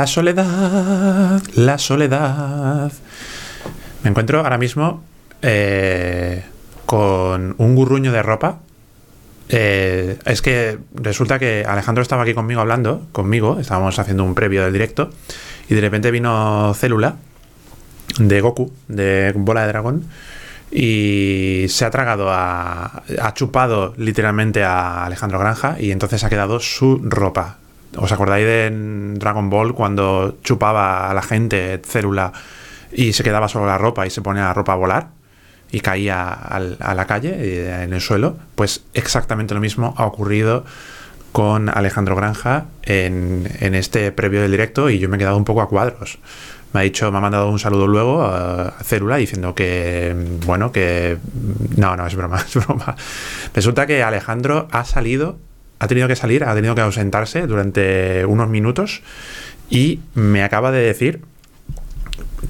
La soledad, la soledad. Me encuentro ahora mismo eh, con un gurruño de ropa. Eh, es que resulta que Alejandro estaba aquí conmigo hablando, conmigo, estábamos haciendo un previo del directo, y de repente vino Célula de Goku, de Bola de Dragón, y se ha tragado a. ha chupado literalmente a Alejandro Granja, y entonces ha quedado su ropa. ¿Os acordáis de Dragon Ball cuando chupaba a la gente Célula y se quedaba solo la ropa y se ponía la ropa a volar? y caía a la calle, eh, en el suelo, pues exactamente lo mismo ha ocurrido con Alejandro Granja en, en, este previo del directo y yo me he quedado un poco a cuadros. Me ha dicho, me ha mandado un saludo luego a Célula diciendo que, bueno, que... No, no, es broma, es broma. Resulta que Alejandro ha salido, ha tenido que salir, ha tenido que ausentarse durante unos minutos y me acaba de decir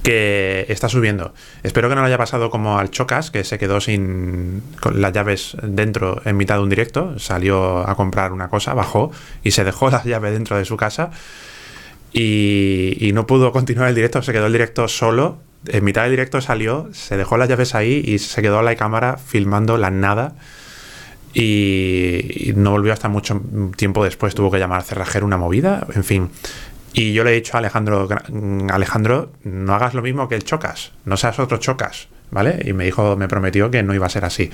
que está subiendo. Espero que no le haya pasado como al Chocas, que se quedó sin las llaves dentro en mitad de un directo. Salió a comprar una cosa, bajó y se dejó las llaves dentro de su casa. Y, no pudo continuar el directo, se quedó el directo solo. En mitad del directo salió, se dejó las llaves ahí y se quedó la cámara filmando la nada. Y, no volvió hasta mucho tiempo después. Tuvo que llamar a cerrajero una movida. En fin, y yo le he dicho a Alejandro, Alejandro, no hagas lo mismo que el Chocas, no seas otro Chocas, ¿vale? Y me dijo, me prometió que no iba a ser así.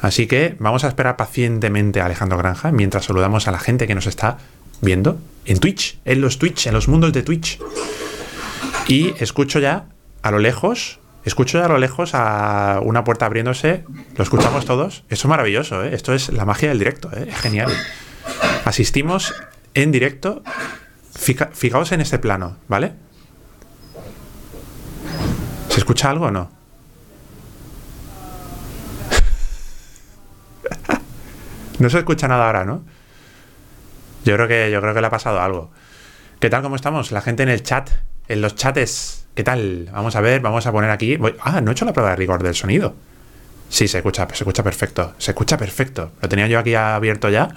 Así que vamos a esperar pacientemente a Alejandro Granja mientras saludamos a la gente que nos está viendo en Twitch, en los Twitch, en los mundos de Twitch. Y escucho ya a lo lejos, escucho a lo lejos a una puerta abriéndose, lo escuchamos todos. Esto es maravilloso, ¿eh? Esto es la magia del directo, ¿eh? Es genial. Asistimos en directo fijaos en este plano, ¿vale? ¿Se escucha algo o no? no se escucha nada ahora, ¿no? Yo creo que yo creo que le ha pasado algo. ¿Qué tal cómo estamos? La gente en el chat, en los chates. ¿Qué tal? Vamos a ver, vamos a poner aquí. Ah, no he hecho la prueba de rigor del sonido. Sí, se escucha, se escucha perfecto. Se escucha perfecto. Lo tenía yo aquí abierto ya.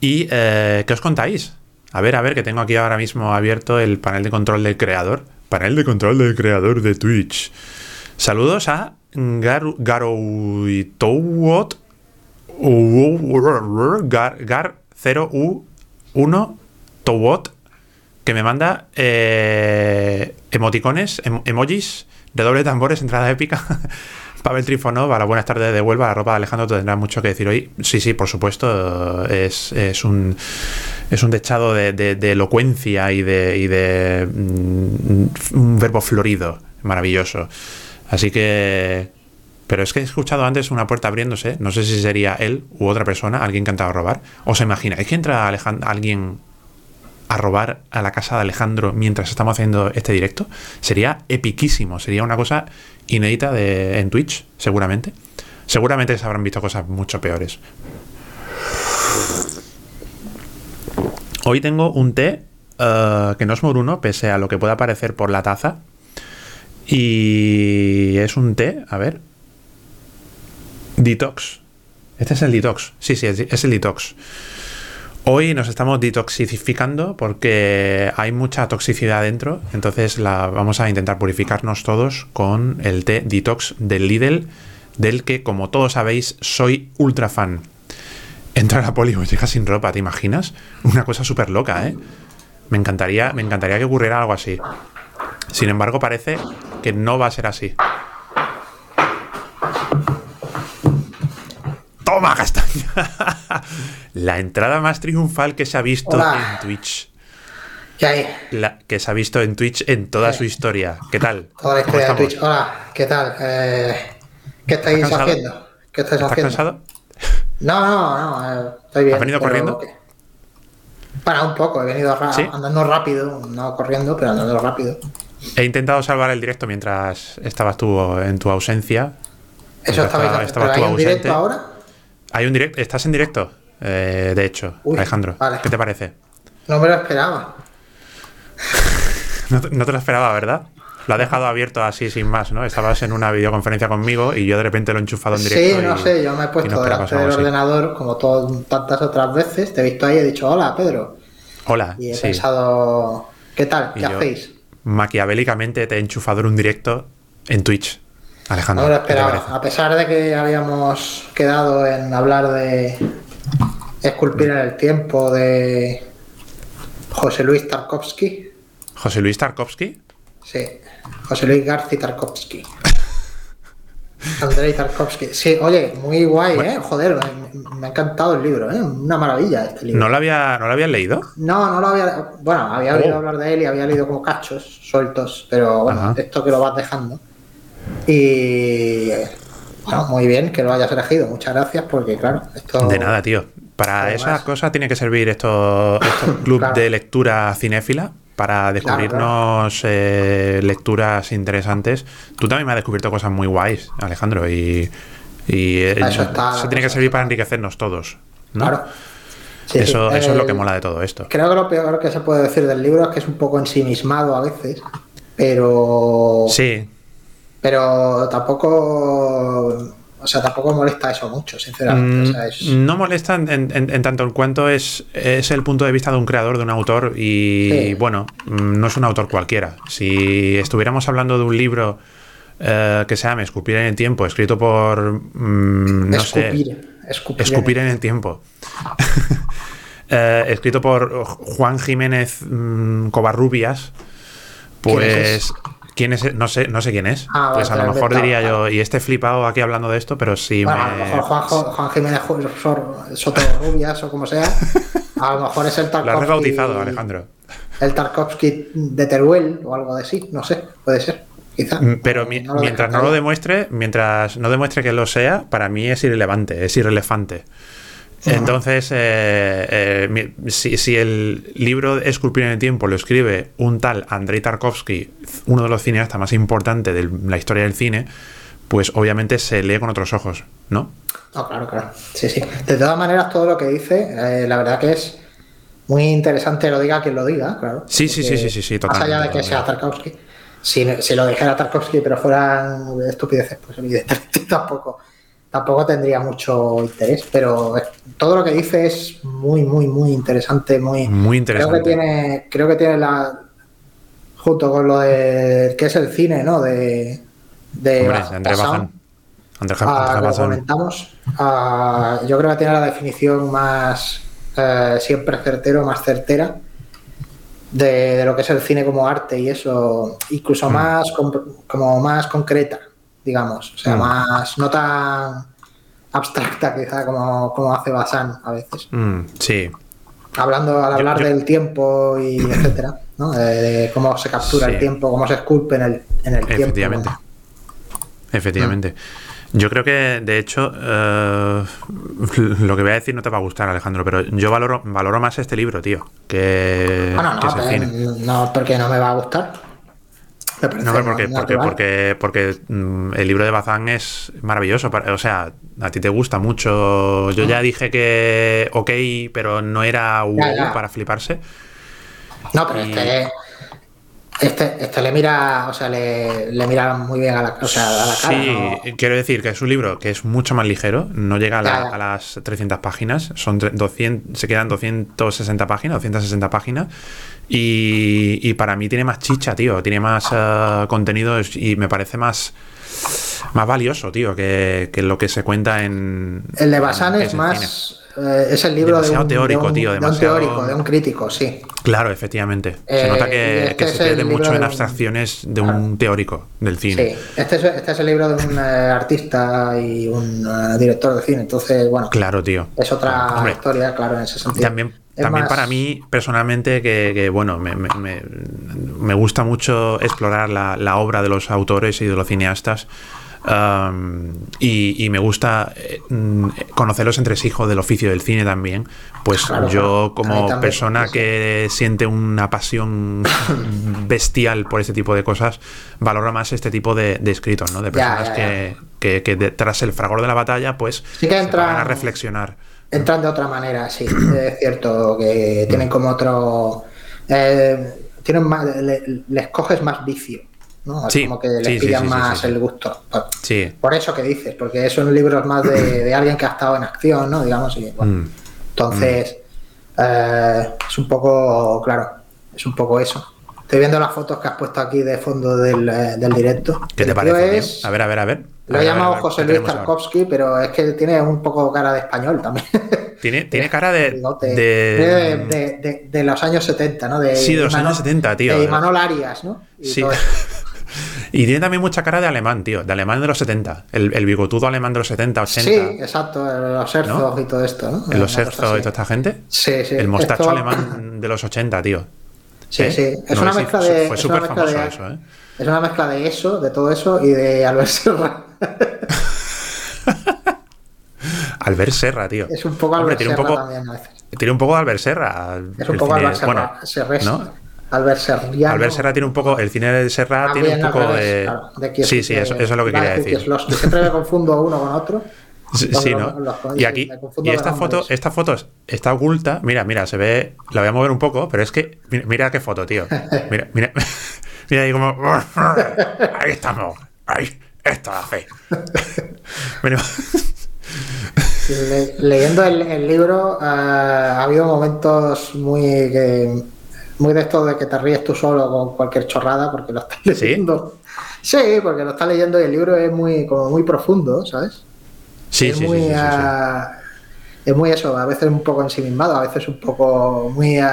¿Y eh, qué os contáis? A ver, a ver, que tengo aquí ahora mismo abierto el panel de control del creador. Panel de control del creador de Twitch. Saludos a Gar Garoitowot Gar, Gar 0U1 Towot que me manda eh, emoticones, em, emojis, de doble tambores, entrada épica. Pavel Trifonova, la buenas tardes de Huelva, la ropa de Alejandro tendrá mucho que decir hoy. Sí, sí, por supuesto, es, un es un techado de, elocuencia y de, mm, un verbo florido, maravilloso. Así que... Pero es que he escuchado antes una puerta abriéndose, no sé si sería él u otra persona, alguien que ha robar. ¿Os imagináis que entra alguien a robar a la casa de Alejandro mientras estamos haciendo este directo? Sería epiquísimo, sería una cosa inédita de, en Twitch, seguramente. Seguramente se habrán visto cosas mucho peores. Hoy tengo un té eh, que no es moruno, pese a lo que pueda parecer por la taza. Y es un té, a ver. Detox. Este es el detox. Sí, sí, es el detox. Hoy nos estamos detoxificando porque hay mucha toxicidad dentro, entonces la, vamos a intentar purificarnos todos con el té detox del Lidl, del que como todos sabéis soy ultra fan. Entrar a Poli llega sin ropa, ¿te imaginas? Una cosa súper loca, ¿eh? Me encantaría, me encantaría que ocurriera algo así. Sin embargo, parece que no va a ser así. ¡Toma, castaña! la entrada más triunfal que se ha visto en Twitch. ¿Qué hay? La, que se ha visto en Twitch en toda su historia. ¿Qué tal? Toda la historia de Twitch. Hola, ¿qué tal? Eh, ¿Qué estáis haciendo? ¿Qué estáis ¿Estás cansado? No, no, no, estoy bien. ¿Has venido corriendo? Para un poco, he venido andando rápido, no corriendo, pero andando rápido. He intentado salvar el directo mientras estabas tú en tu ausencia. Eso estaba, estabas tú ausente. directo ahora? Hay un directo, estás en directo, eh, de hecho, Alejandro. ¿Qué te parece? No me lo esperaba. no, te lo esperaba, ¿verdad? Lo ha dejado abierto así sin más, ¿no? Estabas en una videoconferencia conmigo y yo de repente lo he enchufado en directo. Sí, no sé, yo me he puesto delante del ordenador como tantas otras veces, te he visto ahí y he dicho, hola Pedro. Hola. Y he pensado, ¿qué tal? ¿Qué hacéis? Maquiavélicamente te he enchufado en un directo en Twitch. Alejandro. a pesar de que habíamos quedado en hablar de esculpir en el tiempo de José Luis Tarkovsky. ¿José Luis Tarkovsky? Sí, José Luis García Tarkovsky. Andrei Tarkovsky. Sí, oye, muy guay, ¿eh? Joder, me, ha encantado el libro, ¿eh? Una maravilla este libro. ¿No lo, había, ¿No lo habías leído? No, no lo había. Bueno, había oído oh. hablar de él y había leído como cachos sueltos, pero bueno, esto que lo vas dejando. Y. Bueno, muy bien que lo hayas elegido. Muchas gracias, porque claro, esto. De nada, tío. Para esas cosas tiene que servir estos, estos clubes de lectura cinéfila para descubrirnos eh, lecturas interesantes. Tú también me has descubierto cosas muy guays, Alejandro, y, eh, eso, tiene que servir para enriquecernos todos. Claro. eso, eso es lo que eh, mola de todo esto. Creo que lo peor que se puede decir del libro es que es un poco ensimismado a veces, pero. Sí. Pero tampoco o sea, tampoco molesta eso mucho, sinceramente. Mm, no molesta en, tanto en cuanto es, es el punto de vista de un creador, de un autor, y bueno, mm, no es un autor cualquiera. Si estuviéramos hablando de un libro eh, que se llama Escupir en el tiempo, escrito por. Mm, no escupir, sé. Escupir, en el tiempo. Eh, escrito por Juan Jiménez Covarrubias, pues. ¿Quién es? No sé, no sé quién es. Ah, pues a lo mejor diría yo, y este flipado aquí hablando de esto, pero sí me... A lo mejor Juan, Jiménez Soto Rubias o como sea, a lo mejor es el Tarkovsky. Lo has rebautizado, Alejandro. El Tarkovsky de Teruel o algo de sí, no sé, puede ser. Quizá. Mm, pero mientras no lo demuestre, mientras no demuestre que lo sea, para mí es irrelevante, es irrelevante. Entonces, eh, eh, si, el libro Esculpir en el tiempo lo escribe un tal Andrei Tarkovsky, uno de los cineastas más importantes de la historia del cine, pues obviamente se lee con otros ojos, ¿no? No, claro, claro. Sí, sí. De todas maneras, todo lo que dice, eh, la verdad que es muy interesante lo diga quien lo diga, claro. Sí, sí, sí, sí, sí, sí, Más allá de que sea Tarkovsky. Si, si, lo dijera Tarkovsky, pero fueran estupideces, pues evidentemente tampoco tampoco tendría mucho interés, pero todo lo que dice es muy, muy, muy interesante, muy, muy interesante. Creo que tiene, creo que tiene la junto con lo de que es el cine, ¿no? De, de André Bazán. André ah, comentamos. Ah, yo creo que tiene la definición más eh, siempre certero, más certera. De, lo que es el cine como arte y eso, incluso mm. más como más concreta digamos. O sea, mm. más, no tan abstracta quizá como, como hace Basan a veces. Mm, sí. Hablando al hablar del tiempo y etcétera, ¿no? De, cómo se captura el tiempo, cómo se esculpe en el, en el tiempo. Efectivamente. Efectivamente. Yo creo que, de hecho, eh, lo que voy a decir no te va a gustar, Alejandro, pero yo valoro, valoro más este libro, tío, que, bueno, no, no, porque no me va a gustar. No, porque, porque, porque, porque, mm, el libro de Bazán es maravilloso. O sea, a ti te gusta mucho. Yo ya dije que ok, pero no era para fliparse. No, pero este, este, este, le mira, o sea, le, mira muy bien a la, o sea, a la cara. Sí, quiero decir que es un libro que es mucho más ligero, no llega a, las 300 páginas, son 200, se quedan 260 páginas, 260 páginas y, para mí tiene más chicha, tío. Tiene más uh, contenido y me parece más, más valioso, tío, que, lo que se cuenta en. El de Basan es más. Eh, es el libro de un, teórico, tío. Demasiado... De un teórico, de un crítico, sí. Claro, efectivamente. se nota que, este se pierde mucho en abstracciones de un teórico del cine. Sí, este es, este es el libro de un eh, artista y un eh, director de cine. Entonces, bueno. Claro, tío. Es otra historia, claro, en ese sentido. También también para mí, personalmente, que, bueno, me, gusta mucho explorar la, obra de los autores y de los cineastas. Um, y, me gusta eh, conocer los entresijos del oficio del cine también. Pues yo, como persona que siente una pasión bestial por este tipo de cosas, valoro más este tipo de, escritos, ¿no? De personas Que, que, tras el fragor de la batalla, pues sí que entra... a reflexionar entran de otra manera, sí. es cierto que tienen como otro. Eh, tienen más, les coges más vicio. ¿no? como que les pillan más el gusto. Por, por, eso que dices, porque son libros más de, alguien que ha estado en acción, ¿no? Digamos, y, bueno, mm. Entonces, Eh, es un poco, claro, es un poco eso. Estoy viendo las fotos que has puesto aquí de fondo del, eh, directo. ¿Qué te parece? a ver, a ver, a ver. Lo he llamado José Luis Tarkovsky, pero es que tiene un poco cara de español también. Tiene, tiene cara de de, de, los años 70, ¿no? De sí, de los años 70, tío. De Imanol Arias, ¿no? Y sí. y tiene también mucha cara de alemán, tío. De alemán de los 70. El, el bigotudo alemán de los 70, 80. Sí, exacto. Los Herzog y todo esto, ¿no? Los Herzog y toda esta gente. Sí, sí. El mostacho alemán de los 80, tío. Sí, ¿Eh? sí. Es una mezcla de. Fue súper famoso eso, ¿eh? Es una mezcla de eso, de todo eso y de Albert Serra. Albert Serra, tío. Es un poco Albert Serra también a veces. Tiene un poco de Albert Serra. Es un poco Albert Serra. ¿no? Albert Serra. Albert Serra tiene un poco, el cine de Serra tiene un poco de... sí, sí, eso, es lo que quería decir. Siempre me confundo uno con otro. Sí, ¿no? y aquí, y esta foto, esta foto está oculta. Mira, mira, se ve. La voy a mover un poco, pero es que. Mira, qué foto, tío. Mira, mira. Mira ahí como. Ahí estamos. Ahí. Esto hace. Leyendo el, libro, eh, ha habido momentos muy muy de esto de que te ríes tú solo con cualquier chorrada porque lo estás leyendo. ¿Sí? porque lo estás leyendo y el libro es muy como muy profundo, ¿sabes? Sí, es sí, muy, sí, Es muy eso, a veces un poco ensimismado, a veces un poco muy... Eh,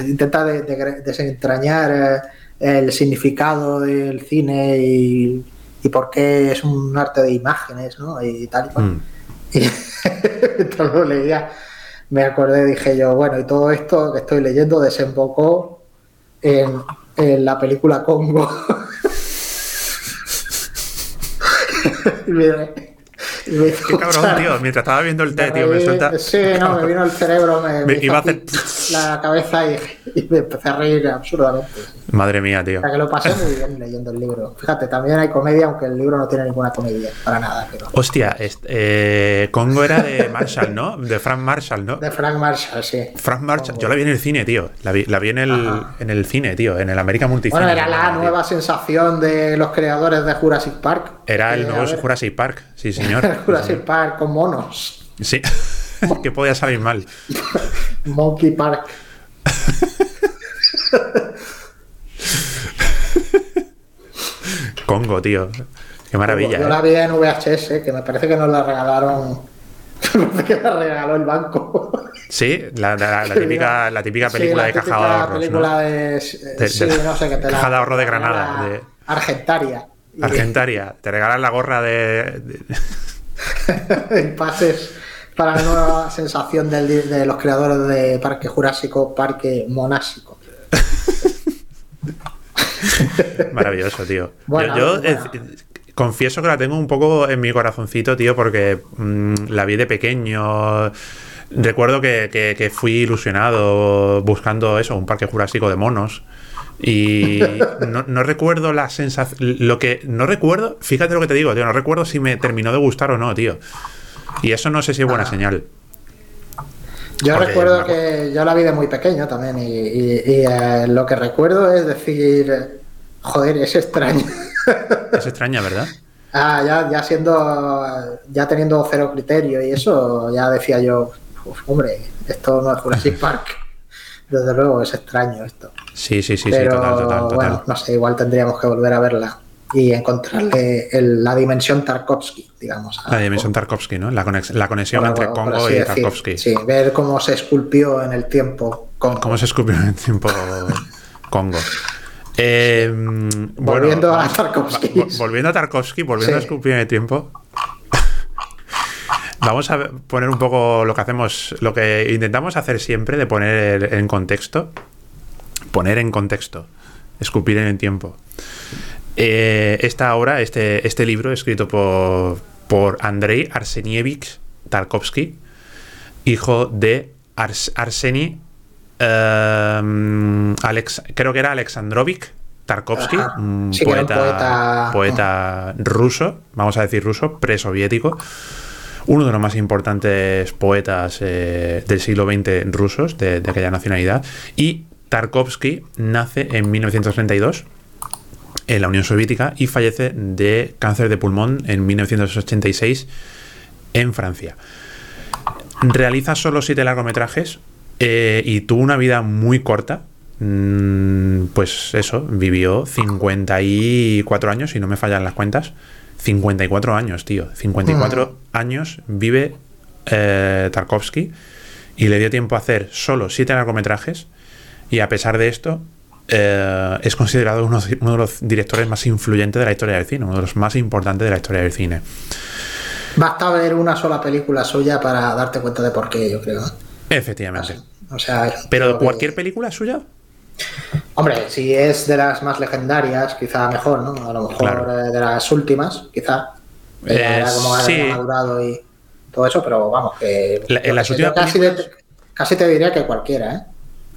intenta desentrañar eh, el significado del cine y y por qué es un arte de imágenes, ¿no? Y tal y cual. Mm. Y todo leía, me acordé, dije yo, bueno, y todo esto que estoy leyendo desembocó en, en la película Congo. Qué cabrón, tío. Mientras estaba viendo el té, tío, me suelta. Sí, no, me vino el cerebro, me, iba a hacer la cabeza y, me empecé a reír absurdamente. Madre mía, tío. O sea, que lo pasé muy bien leyendo el libro. Fíjate, también hay comedia, aunque el libro no tiene ninguna comedia, para nada. Pero... Hostia, eh, Congo era de Marshall, ¿no? De Frank Marshall, ¿no? De Frank Marshall, sí. Frank Marshall. Yo la vi en el cine, tío. La vi, la vi en, el, en el cine, tío, en el América Multicine. Bueno, era la nueva sensación de los creadores de Jurassic Park. Era el nuevo Jurassic Park, sí, señor. Jurassic Park con monos. Sí, que podía salir mal. Monkey Park. Congo, tío. Qué maravilla. Yo ¿eh? la vi en VHS, que me parece que nos la regalaron. que la regaló el banco. Sí, la, típica, la típica película de caja de ahorros. película de, sí, no sé, que te caja de ahorro de Granada. De... Argentaria. Argentaria. Te regalan la gorra de. y pases para la nueva sensación de los creadores de Parque Jurásico, Parque Monásico. Maravilloso, tío. yo, confieso que la tengo un poco en mi corazoncito, tío, porque mm, la vi de pequeño. Recuerdo que, fui ilusionado buscando eso, un parque jurásico de monos. Y no, recuerdo la sensación. Lo que no recuerdo, fíjate lo que te digo, tío, no recuerdo si me terminó de gustar o no, tío. Y eso no sé si es buena ah. señal. Yo recuerdo que yo la vi de muy pequeño también y, eh, lo que recuerdo es decir, joder, es extraño. Es extraña, ¿verdad? ah, ya, ya siendo, ya teniendo cero criterio y eso, ya decía yo, hombre, esto no es Jurassic Park. Desde luego es extraño esto. Sí, sí, sí, sí, total, total, total. Bueno, no sé, igual tendríamos que volver a verla y encontrarle la dimensión Tarkovsky, digamos. La dimensión Tarkovsky, ¿no? La, conexión entre Congo y Tarkovsky. Sí, ver cómo se esculpió en el tiempo Congo. Cómo se esculpió en el tiempo Congo. Eh, volviendo a Tarkovsky. volviendo a Tarkovsky, volviendo a esculpir en el tiempo. Vamos a poner un poco lo que hacemos, lo que intentamos hacer siempre de poner en contexto. Poner en contexto. Esculpir en el tiempo. Eh, esta obra, este, este libro, escrito por, por Andrei Arsenievich Tarkovsky, hijo de Arseny, em, Alex, creo que era Alexandrovich Tarkovsky, un poeta, poeta, ruso, vamos a decir ruso, presoviético, uno de los más importantes poetas eh, del siglo XX rusos, de, aquella nacionalidad, y Tarkovsky nace en 1932 en la Unión Soviética y fallece de cáncer de pulmón en 1986 en Francia. realiza solo siete largometrajes eh, y tuvo una vida muy corta. Mm, pues eso, vivió 54 años, si no me fallan las cuentas. 54 años, tío. 54 años vive eh, Tarkovsky y le dio tiempo a hacer solo siete largometrajes. Y a pesar de esto, eh, es considerado uno, uno, de los directores más influyentes de la historia del cine, uno de los más importantes de la historia del cine. Basta ver una sola película suya para darte cuenta de por qué, yo creo. Efectivamente. O sea, ¿Pero cualquier película suya? Hombre, si es de las más legendarias, quizá mejor, ¿no? A lo mejor eh, de las últimas, quizá. Eh, como sí. madurado y todo eso, pero vamos, que. en las últimas casi, casi, te diría que cualquiera, ¿eh?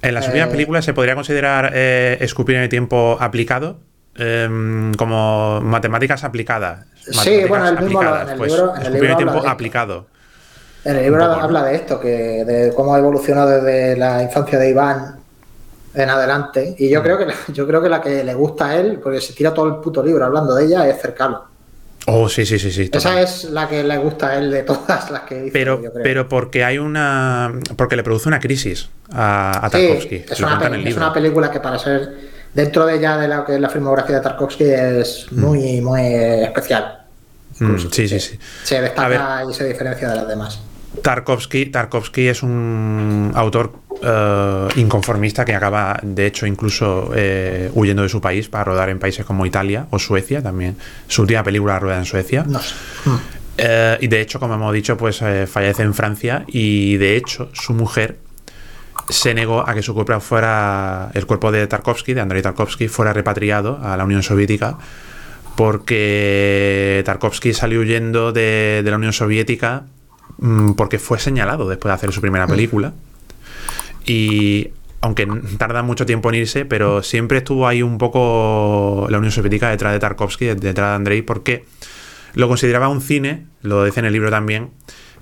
En las últimas eh, películas se podría considerar eh, escupir en el tiempo aplicado em, como matemáticas aplicadas. sí, bueno, el mismo en el pues, libro, en el libro tiempo aplicado. En el libro habla de esto, que de cómo ha evolucionado desde la infancia de Iván en adelante. Y yo mm. creo que yo creo que la que le gusta a él, porque se tira todo el puto libro hablando de ella, es cercano. Oh, sí, sí, sí, sí. Esa es la que le gusta a él de todas las que dice. Pero, pero porque hay una. Porque le produce una crisis a, a Tarkovsky. es, una, es una película que para ser. Dentro de ya de la que la filmografía de Tarkovsky es mm. muy, muy especial. Mm, sí, sí, sí. Se destaca y se diferencia de las demás. Tarkovsky, Tarkovsky es un autor uh, inconformista que acaba, de hecho, incluso eh, huyendo de su país para rodar en países como Italia o Suecia también. Su última película rueda en Suecia. No sé. Uh, y de hecho, como hemos dicho, pues eh, fallece en Francia y de hecho su mujer se negó a que su cuerpo fuera el cuerpo de Tarkovsky, de Andrei Tarkovsky, fuera repatriado a la Unión Soviética porque Tarkovsky salió huyendo de, de la Unión Soviética Mm, porque fue señalado después de hacer su primera película. Y aunque tarda mucho tiempo en irse, pero siempre estuvo ahí un poco la Unión Soviética detrás de Tarkovsky, detrás de Andrei, porque lo consideraba un cine, lo dice en el libro también,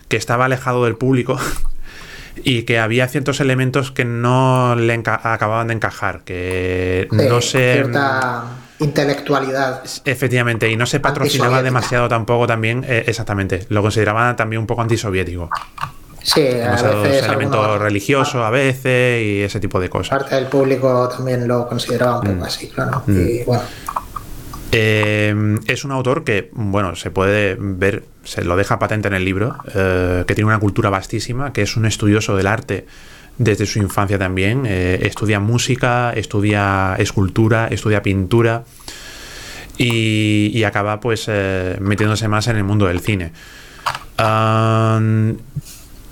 que estaba alejado del público y que había ciertos elementos que no le acababan de encajar, que no se intelectualidad. Efectivamente, y no se patrocinaba demasiado tampoco también, eh, exactamente, lo consideraban también un poco antisoviético. Sí, a veces elementos religiosos a veces y ese tipo de cosas. Parte del público también lo consideraba un poco mm. así, claro. Mm. Y bueno. Eh, es un autor que, bueno, se puede ver, se lo deja patente en el libro, eh, que tiene una cultura vastísima, que es un estudioso del arte desde su infancia también. Eh, estudia música, estudia escultura, estudia pintura y, acaba pues eh, metiéndose más en el mundo del cine.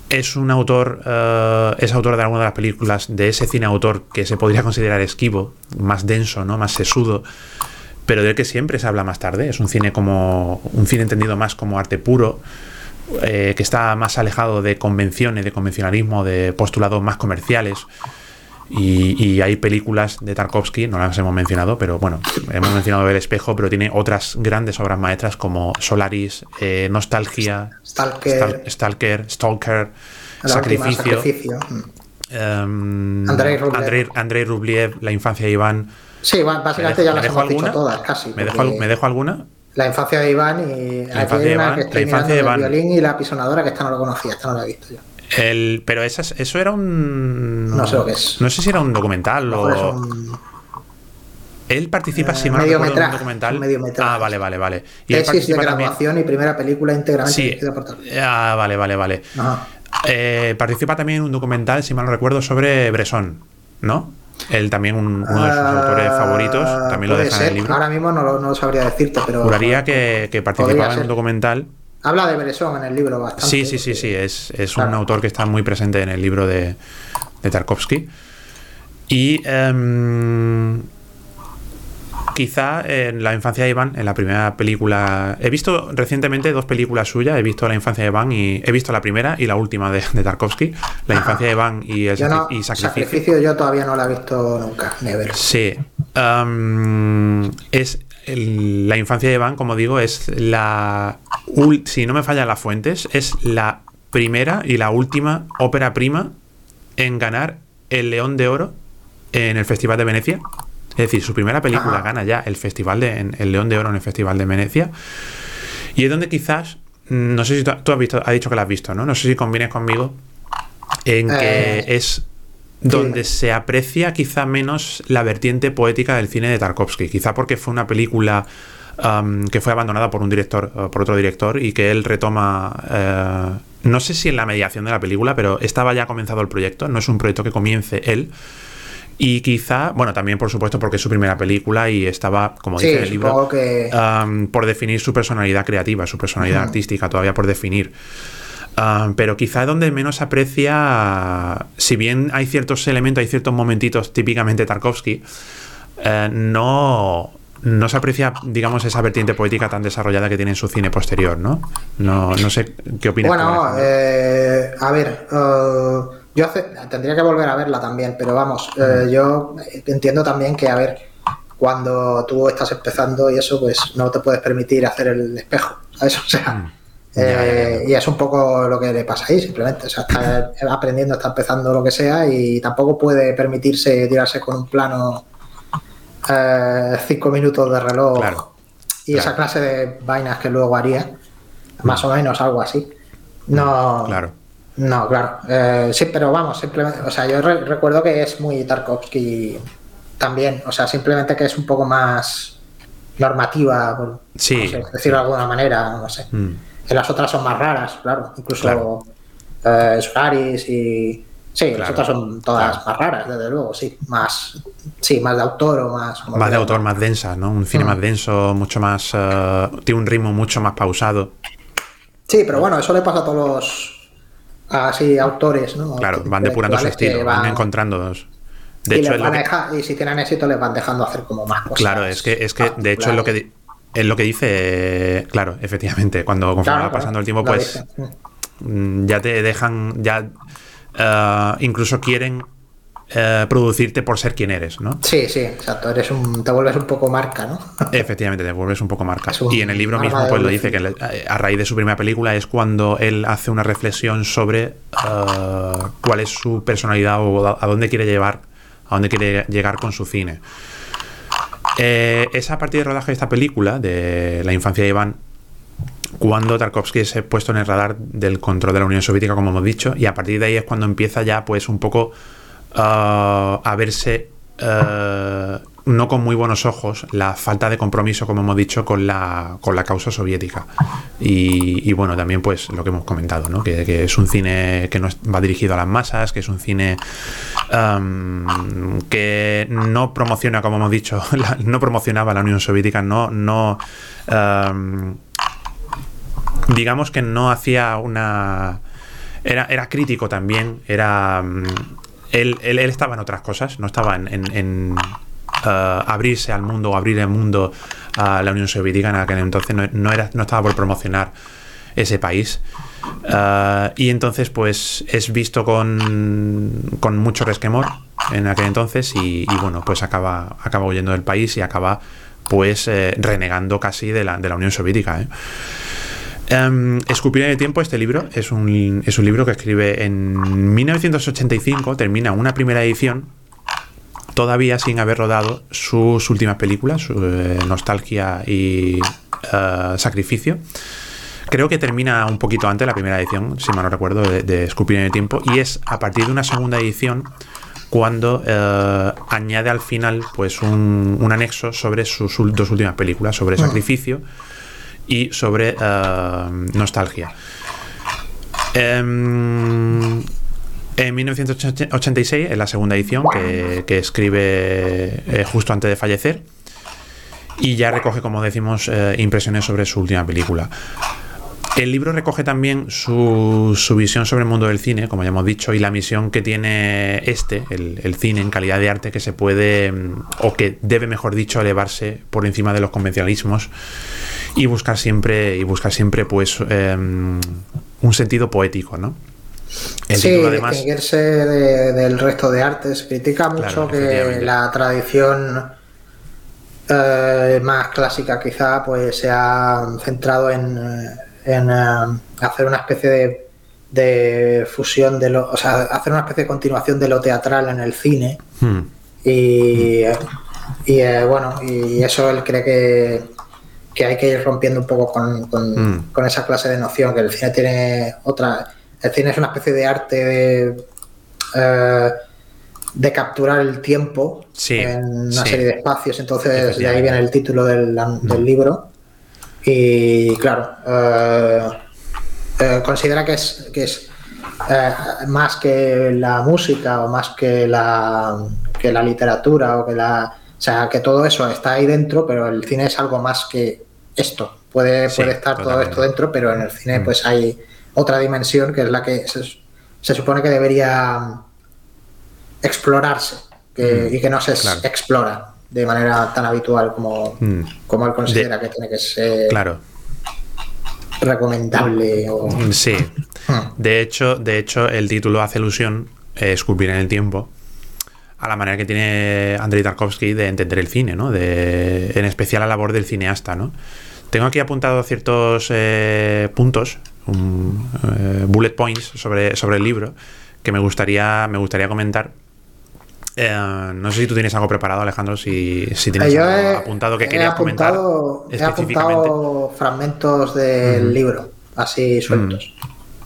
es un autor, uh, es autor de algunas de las películas de ese cine autor que se podría considerar esquivo, más denso, ¿no? más sesudo, pero del que siempre se habla más tarde. Es un cine como un cine entendido más como arte puro, eh, que está más alejado de convenciones, de convencionalismo, de postulados más comerciales. Y, hay películas de Tarkovsky, no las hemos mencionado, pero bueno, hemos mencionado El Espejo, pero tiene otras grandes obras maestras como Solaris, eh, Nostalgia, Stalker, Stalker, Stalker Sacrificio, em, Andrei, Rubliev. La infancia de Iván. Sí, básicamente ya las hemos dicho todas, casi. ¿Me, ¿Me dejo alguna? La infancia de Iván y la infancia de Iván, la infancia de Iván. El violín y la pisonadora, que esta no lo conocía, esta no la he visto yo. El, pero esas, eso era un. No sé lo que es. No sé si era un documental o. Un... Él participa, eh, si mal recuerdo, en un documental. ah, vale, vale, vale. Y Tesis de graduación y primera película íntegramente sí. Ah, vale, vale, vale. Eh, participa también en un documental, si mal no recuerdo, sobre Bresson, ¿no? Él también, uno de sus autores favoritos, también lo deja en el libro. Ahora mismo no lo, no sabría decirte, pero. Juraría que, que participaba en un documental. Habla de Bresson en el libro bastante. Sí, sí, sí, sí. Es, es un autor que está muy presente en el libro de, de Tarkovsky. Y. Um, quizá en la infancia de Iván, en la primera película. He visto recientemente dos películas suyas. He visto la infancia de Iván y he visto la primera y la última de, Tarkovsky. La infancia de Iván y, el sacrificio. sacrificio. Yo todavía no la he visto nunca, never. Sí. es la infancia de Iván, como digo, es la. Si no me fallan las fuentes, es la primera y la última ópera prima en ganar el León de Oro en el Festival de Venecia. Es decir, su primera película gana ya el Festival de el León de Oro en el Festival de Venecia. Y es donde quizás no sé si tú, has visto, has dicho que la has visto, ¿no? No sé si convienes conmigo en que eh, es donde se aprecia quizá menos la vertiente poética del cine de Tarkovsky, quizá porque fue una película um, que fue abandonada por un director, uh, por otro director, y que él retoma, uh, no sé si en la mediación de la película, pero estaba ya comenzado el proyecto, no es un proyecto que comience él. Y quizá, bueno, también por supuesto porque es su primera película y estaba, como dice el libro, um, por definir su personalidad creativa, su personalidad artística, todavía por definir. Pero quizá donde menos aprecia, si bien hay ciertos elementos, hay ciertos momentitos típicamente Tarkovsky, eh, no, no se aprecia, digamos, esa vertiente poética tan desarrollada que tiene en su cine posterior, ¿no? No, no sé qué opinas. Bueno, eh, a ver, eh, yo tendría que volver a verla también, pero vamos, yo entiendo también que, a ver, cuando tú estás empezando y eso, pues no te puedes permitir hacer el espejo, ¿sabes? O sea, mm. Eh, y es un poco lo que le pasa ahí, simplemente. O sea, está aprendiendo, está empezando lo que sea y tampoco puede permitirse tirarse con un plano eh, cinco minutos de reloj y esa clase de vainas que luego haría, más o menos algo así. No, claro. No, claro. Eh, sí, pero vamos, simplemente, o sea, yo recuerdo que es muy Tarkovsky también, o sea, simplemente que es un poco más normativa, por, decirlo de alguna manera, no sé. Mm las otras son más raras, claro. Incluso eh, y. Sí, las otras son todas más raras, desde luego, sí. Más, sí, más de autor o más. Más de autor, más densa, ¿no? Un cine mm. más denso, mucho más. Eh, tiene un ritmo mucho más pausado. Sí, pero bueno, eso le pasa a todos los. Así, autores, ¿no? Claro, van depurando su estilo, van, encontrando. De y, hecho, y si tienen éxito, les van dejando hacer como más cosas. Claro, es que, es que de hecho, es lo que es lo que dice, claro, efectivamente, cuando conforme va pasando el tiempo, pues mm, ya te dejan, ya eh, incluso quieren eh, producirte por ser quien eres, ¿no? Sí, sí, exacto. Eres un, te vuelves un poco marca, ¿no? Efectivamente, te vuelves un poco marca. y en el libro mismo, pues lo dice que a raíz de su primera película es cuando él hace una reflexión sobre eh, cuál es su personalidad o a dónde quiere llevar, a dónde quiere llegar con su cine. Eh, es a partir del rodaje de esta película, de la infancia de Iván, cuando Tarkovsky se ha puesto en el radar del control de la Unión Soviética, como hemos dicho, y a partir de ahí es cuando empieza ya, pues, un poco a verse uh, no con muy buenos ojos la falta de compromiso, como hemos dicho, con la, con la causa soviética. Y, bueno, también pues lo que hemos comentado, ¿no? que, es un cine que no va dirigido a las masas, que es un cine um, que no promociona, como hemos dicho, no promocionaba la Unión Soviética, no, no um, digamos que no hacía una... Era, era crítico también, era... Um, él, él, estaba en otras cosas, no estaba en eh, abrirse al mundo o abrir el mundo a la Unión Soviética en aquel entonces no, era, estaba por promocionar ese país. Eh, y entonces, pues es visto con, con mucho resquemor en aquel entonces y, bueno, pues acaba, acaba huyendo del país y acaba pues eh, renegando casi de la, de la Unión Soviética. Um, Escupir en el tiempo, este libro, es un, es un libro que escribe en 1985, termina una primera edición todavía sin haber rodado sus últimas películas, eh, Nostalgia y eh, Sacrificio. Creo que termina un poquito antes la primera edición, si mal no recuerdo, de, Escupir en el Tiempo, y es a partir de una segunda edición cuando eh, añade al final pues un, anexo sobre sus dos últimas películas, sobre mm. Sacrificio y sobre Nostalgia. Em, en 1986, en la segunda edición, que, escribe eh, justo antes de fallecer, y ya recoge, como decimos, eh, impresiones sobre su última película. El libro recoge también su, visión sobre el mundo del cine, como ya hemos dicho, y la misión que tiene este, el, cine en calidad de arte, que se puede, mm, o que debe, mejor dicho, elevarse por encima de los convencionalismos y buscar siempre, y buscar siempre pues, em, un sentido poético, ¿no? sí, distinguirse del resto de artes. Critica mucho que la tradición eh, más clásica quizá pues se ha centrado en, en eh, hacer una especie de, fusión de lo, o sea, hacer una especie de continuación de lo teatral en el cine. Hmm. Y, y eh, bueno, y eso él cree que que hay que ir rompiendo un poco con, mm. con, esa clase de noción, que el cine tiene otra. El cine es una especie de arte de, eh, de capturar el tiempo en una serie de espacios, entonces de ahí viene el título del, del libro. Y claro, eh, eh, considera que es, que es más que la música o más que la, que la literatura o que la o sea, que todo eso está ahí dentro, pero el cine es algo más que esto. Puede, puede estar todo esto dentro, pero en el cine mm. pues hay otra dimensión que es la que se, supone que debería explorarse mm. y que no se explora de manera tan habitual como, mm. como él considera que tiene que ser claro. recomendable. Sí. De hecho, de hecho, el título hace alusión, eh, esculpir en el tiempo, a la manera que tiene Andrei Tarkovsky de entender el cine, ¿no? De, en especial a la labor del cineasta, ¿no? Tengo aquí apuntado ciertos eh, puntos, eh, bullet points sobre, sobre el libro que me gustaría, me gustaría comentar. Eh, no sé si tú tienes algo preparado, Alejandro, si, si tienes algo apuntado que querías comentar. He apuntado fragmentos del mm. libro, así sueltos.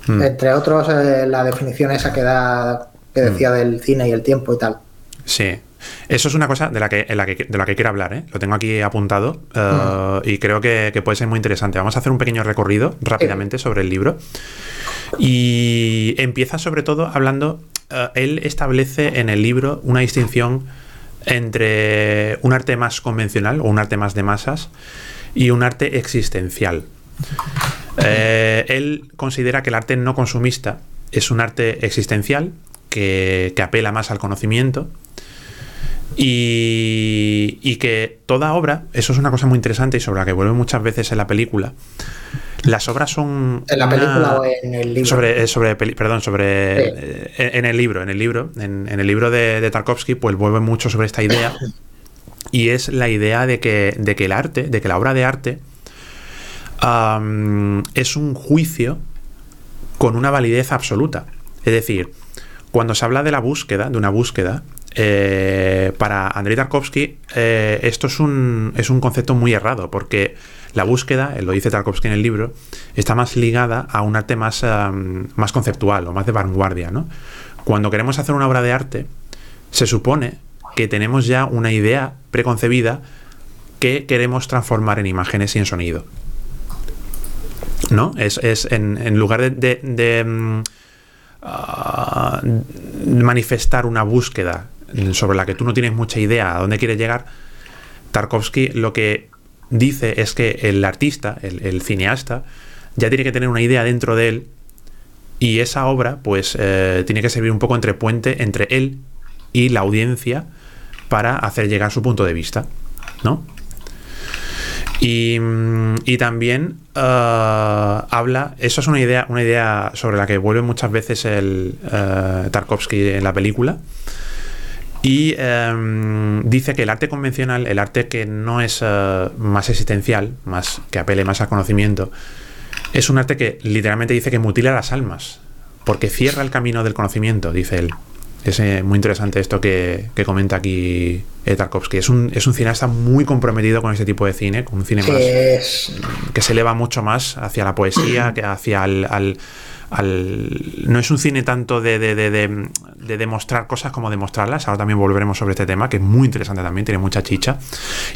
Mm. Mm. Entre otros, la definición esa que da que decía del cine y el tiempo y tal. Sí. Eso es una cosa de la que, la que, de la que quiero hablar, ¿eh? Lo tengo aquí apuntado eh, y creo que, puede ser muy interesante. Vamos a hacer un pequeño recorrido rápidamente sobre el libro. Y empieza sobre todo hablando, eh, él establece en el libro una distinción entre un arte más convencional o un arte más de masas y un arte existencial. él considera que el arte no consumista es un arte existencial que, que apela más al conocimiento y, que toda obra, eso es una cosa muy interesante y sobre la que vuelve muchas veces en la película. Las obras son. ¿En la película o en el libro? Sobre, eh, sobre perdón, sobre. Eh, en, el libro, en el libro. En, el libro de, Tarkovsky, pues vuelve mucho sobre esta idea. Y es la idea de que, de que el arte, de que la obra de arte es un juicio con una validez absoluta. Es decir, cuando se habla de la búsqueda, de una búsqueda, eh, para Andrei Tarkovsky eh, esto es un, es un concepto muy errado, porque la búsqueda, lo dice Tarkovsky en el libro, está más ligada a un arte más, más conceptual o más de vanguardia. ¿no? Cuando queremos hacer una obra de arte, se supone que tenemos ya una idea preconcebida que queremos transformar en imágenes y en sonido. ¿No? Es, en, lugar de, de, mm, ah, manifestar una búsqueda sobre la que tú no tienes mucha idea a dónde quieres llegar, Tarkovsky lo que dice es que el artista, el, cineasta, ya tiene que tener una idea dentro de él y esa obra pues eh, tiene que servir un poco entre puente entre él y la audiencia para hacer llegar su punto de vista, ¿no? Y, mm, también eh, habla, eso es una idea, una idea sobre la que vuelve muchas veces el uh, Tarkovsky en la película, y em, dice que el arte convencional, el arte que no es eh, más existencial, más que apele más al conocimiento, es un arte que literalmente dice que mutila las almas, porque cierra el camino del conocimiento, dice él. Es eh, muy interesante esto que, comenta aquí Tarkovsky. Es un, es un cineasta muy comprometido con este tipo de cine, con un cine más, que se eleva mucho más hacia la poesía, que hacia al no es un cine tanto de, de, demostrar cosas como demostrarlas. Ahora también volveremos sobre este tema, que es muy interesante también, tiene mucha chicha.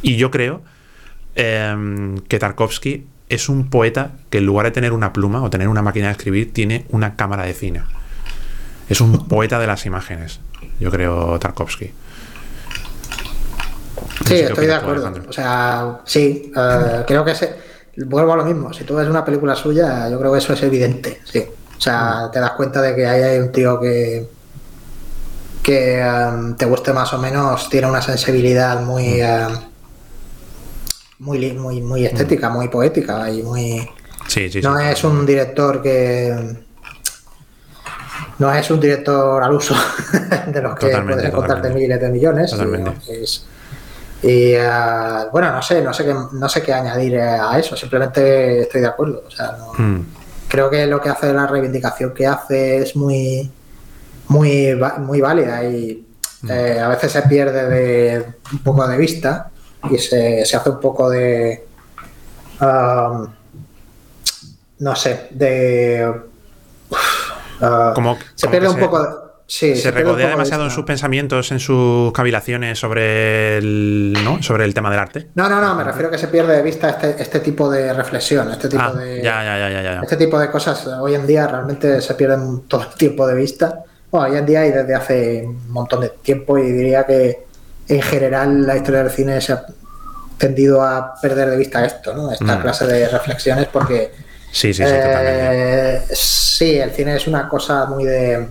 Y yo creo em, que Tarkovsky es un poeta que en lugar de tener una pluma o tener una máquina de escribir, tiene una cámara de cine. Es un poeta de las imágenes, yo creo, Tarkovsky. sí, estoy de acuerdo. O sea, sí, eh, creo que se, vuelvo a lo mismo. Si tú ves una película suya, yo creo que eso es evidente, sí. O sea, te das cuenta de que ahí hay un tío que que um, te guste más o menos, tiene una sensibilidad muy um, muy, muy, muy estética, muy poética y muy no es un director que no es un director al uso de los que puedes encontrarte miles de millones. y uh, bueno, no sé, no sé qué, no sé qué añadir a eso, simplemente estoy de acuerdo. O sea, no, hmm creo que lo que hace la reivindicación que hace es muy, muy, muy válida y mm. eh, a veces se pierde de un poco de vista y se, hace un poco de no sé, de... como, se pierde un poco se, regodea demasiado en sus pensamientos, en sus cavilaciones sobre el, ¿no? sobre el tema del arte. No, no, no, me refiero a que se pierde de vista este, este tipo de reflexión, este tipo ah, de. Este tipo de cosas hoy en día realmente se pierden todo el tiempo de vista. Bueno, hoy en día y desde hace un montón de tiempo, y diría que en general la historia del cine se ha tendido a perder de vista esto, ¿no? Esta mm. clase de reflexiones, porque. Sí, sí, sí, eh, Sí, el cine es una cosa muy de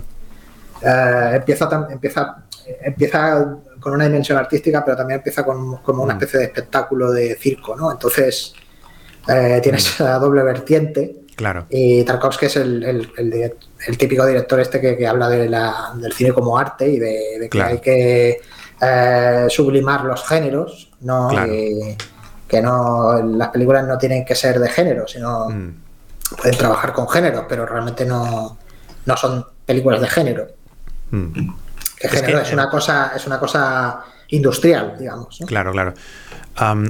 eh, empieza, empieza, empieza con una dimensión artística, pero también empieza con, como una mm. especie de espectáculo de circo, ¿no? Entonces, eh, tienes mm. esa doble vertiente. Claro. Y Tarkovsky es el, típico director este que, habla de la, del cine como arte y de, que hay que eh, sublimar los géneros, ¿no? que no las películas no tienen que ser de género, sino mm. pueden trabajar con género, pero realmente no, no son películas de género. Mm. Que género es, una cosa, es una cosa industrial, digamos. Claro, claro.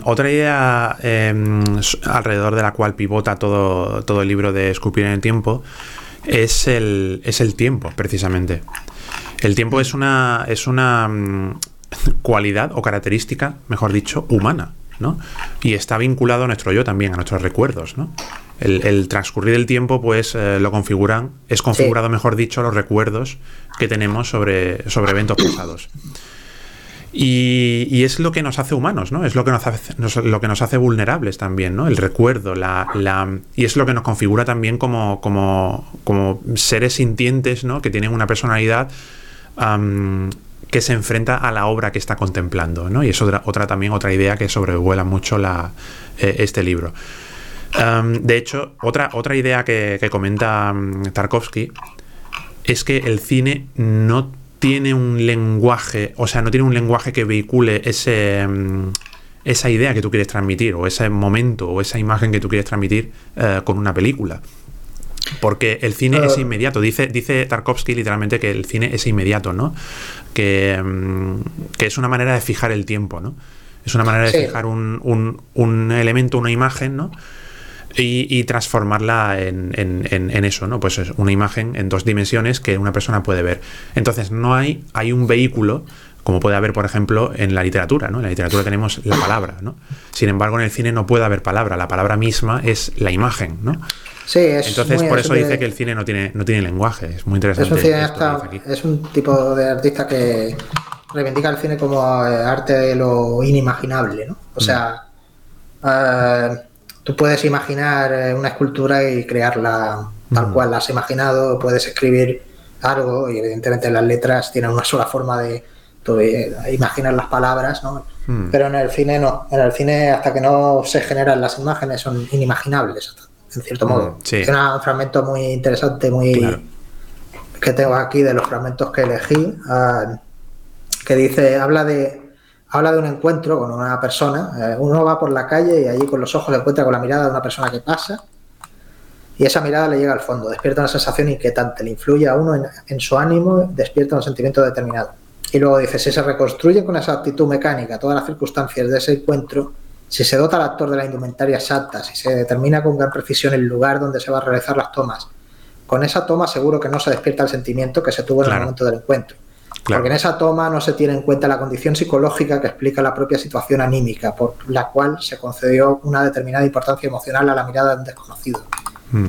otra idea em, alrededor de la cual pivota todo, todo el libro de Escupir en el tiempo es el, es el tiempo, precisamente. El tiempo es una, es una mm, cualidad o característica, mejor dicho, humana, ¿no? Y está vinculado a nuestro yo también, a nuestros recuerdos, ¿no? El, transcurrir del tiempo, pues eh, lo configuran, es configurado, mejor dicho, los recuerdos que tenemos sobre, sobre eventos pasados. Y, es lo que nos hace humanos, ¿no? Es lo que nos hace, lo que nos hace vulnerables también, ¿no? El recuerdo, la, la, y es lo que nos configura también como, como, como seres sintientes, ¿no? Que tienen una personalidad que se enfrenta a la obra que está contemplando, ¿no? Y es otra, otra también otra idea que sobrevuela mucho la, eh, este libro de hecho, otra, otra idea que, comenta mm, Tarkovsky es que el cine no tiene un lenguaje, o sea, no tiene un lenguaje que vehicule ese, mm, esa idea que tú quieres transmitir, o ese momento, o esa imagen que tú quieres transmitir eh, con una película. Porque el cine es inmediato. Dice, dice Tarkovsky literalmente que el cine es inmediato, ¿no? Que, mm, es una manera de fijar el tiempo, ¿no? Es una manera de fijar un, un, un elemento, una imagen, ¿no? Y, transformarla en, eso, ¿no? Pues es una imagen en dos dimensiones que una persona puede ver. Entonces, no hay, hay un vehículo como puede haber, por ejemplo, en la literatura, ¿no? En la literatura tenemos la palabra, ¿no? Sin embargo, en el cine no puede haber palabra, la palabra misma es la imagen, ¿no? Sí, es Entonces, por eso dice que el cine no tiene, no tiene lenguaje, es muy interesante. Es un, tipo de artista que reivindica el cine como eh, arte de lo inimaginable, ¿no? O sea, mm. eh, tú puedes imaginar eh, una escultura y crearla tal cual la has imaginado, puedes escribir algo y evidentemente las letras tienen una sola forma de, imaginar las palabras, ¿no? Mm. Pero en el cine no, en el cine hasta que no se generan las imágenes son inimaginables, en cierto mm, modo. Sí. Es un fragmento muy interesante, muy que tengo aquí de los fragmentos que elegí, ah, que dice, habla de habla de un encuentro con una persona. Eh, uno va por la calle y allí con los ojos se encuentra con la mirada de una persona que pasa y esa mirada le llega al fondo, despierta una sensación inquietante, le influye a uno en, su ánimo, despierta un sentimiento determinado. Y luego dice, si se reconstruye con esa actitud mecánica todas las circunstancias de ese encuentro, si se dota al actor de la indumentaria exacta, si se determina con gran precisión el lugar donde se va a realizar las tomas, con esa toma seguro que no se despierta el sentimiento que se tuvo en el momento del encuentro. Porque en esa toma no se tiene en cuenta la condición psicológica que explica la propia situación anímica, por la cual se concedió una determinada importancia emocional a la mirada de un desconocido. Mm.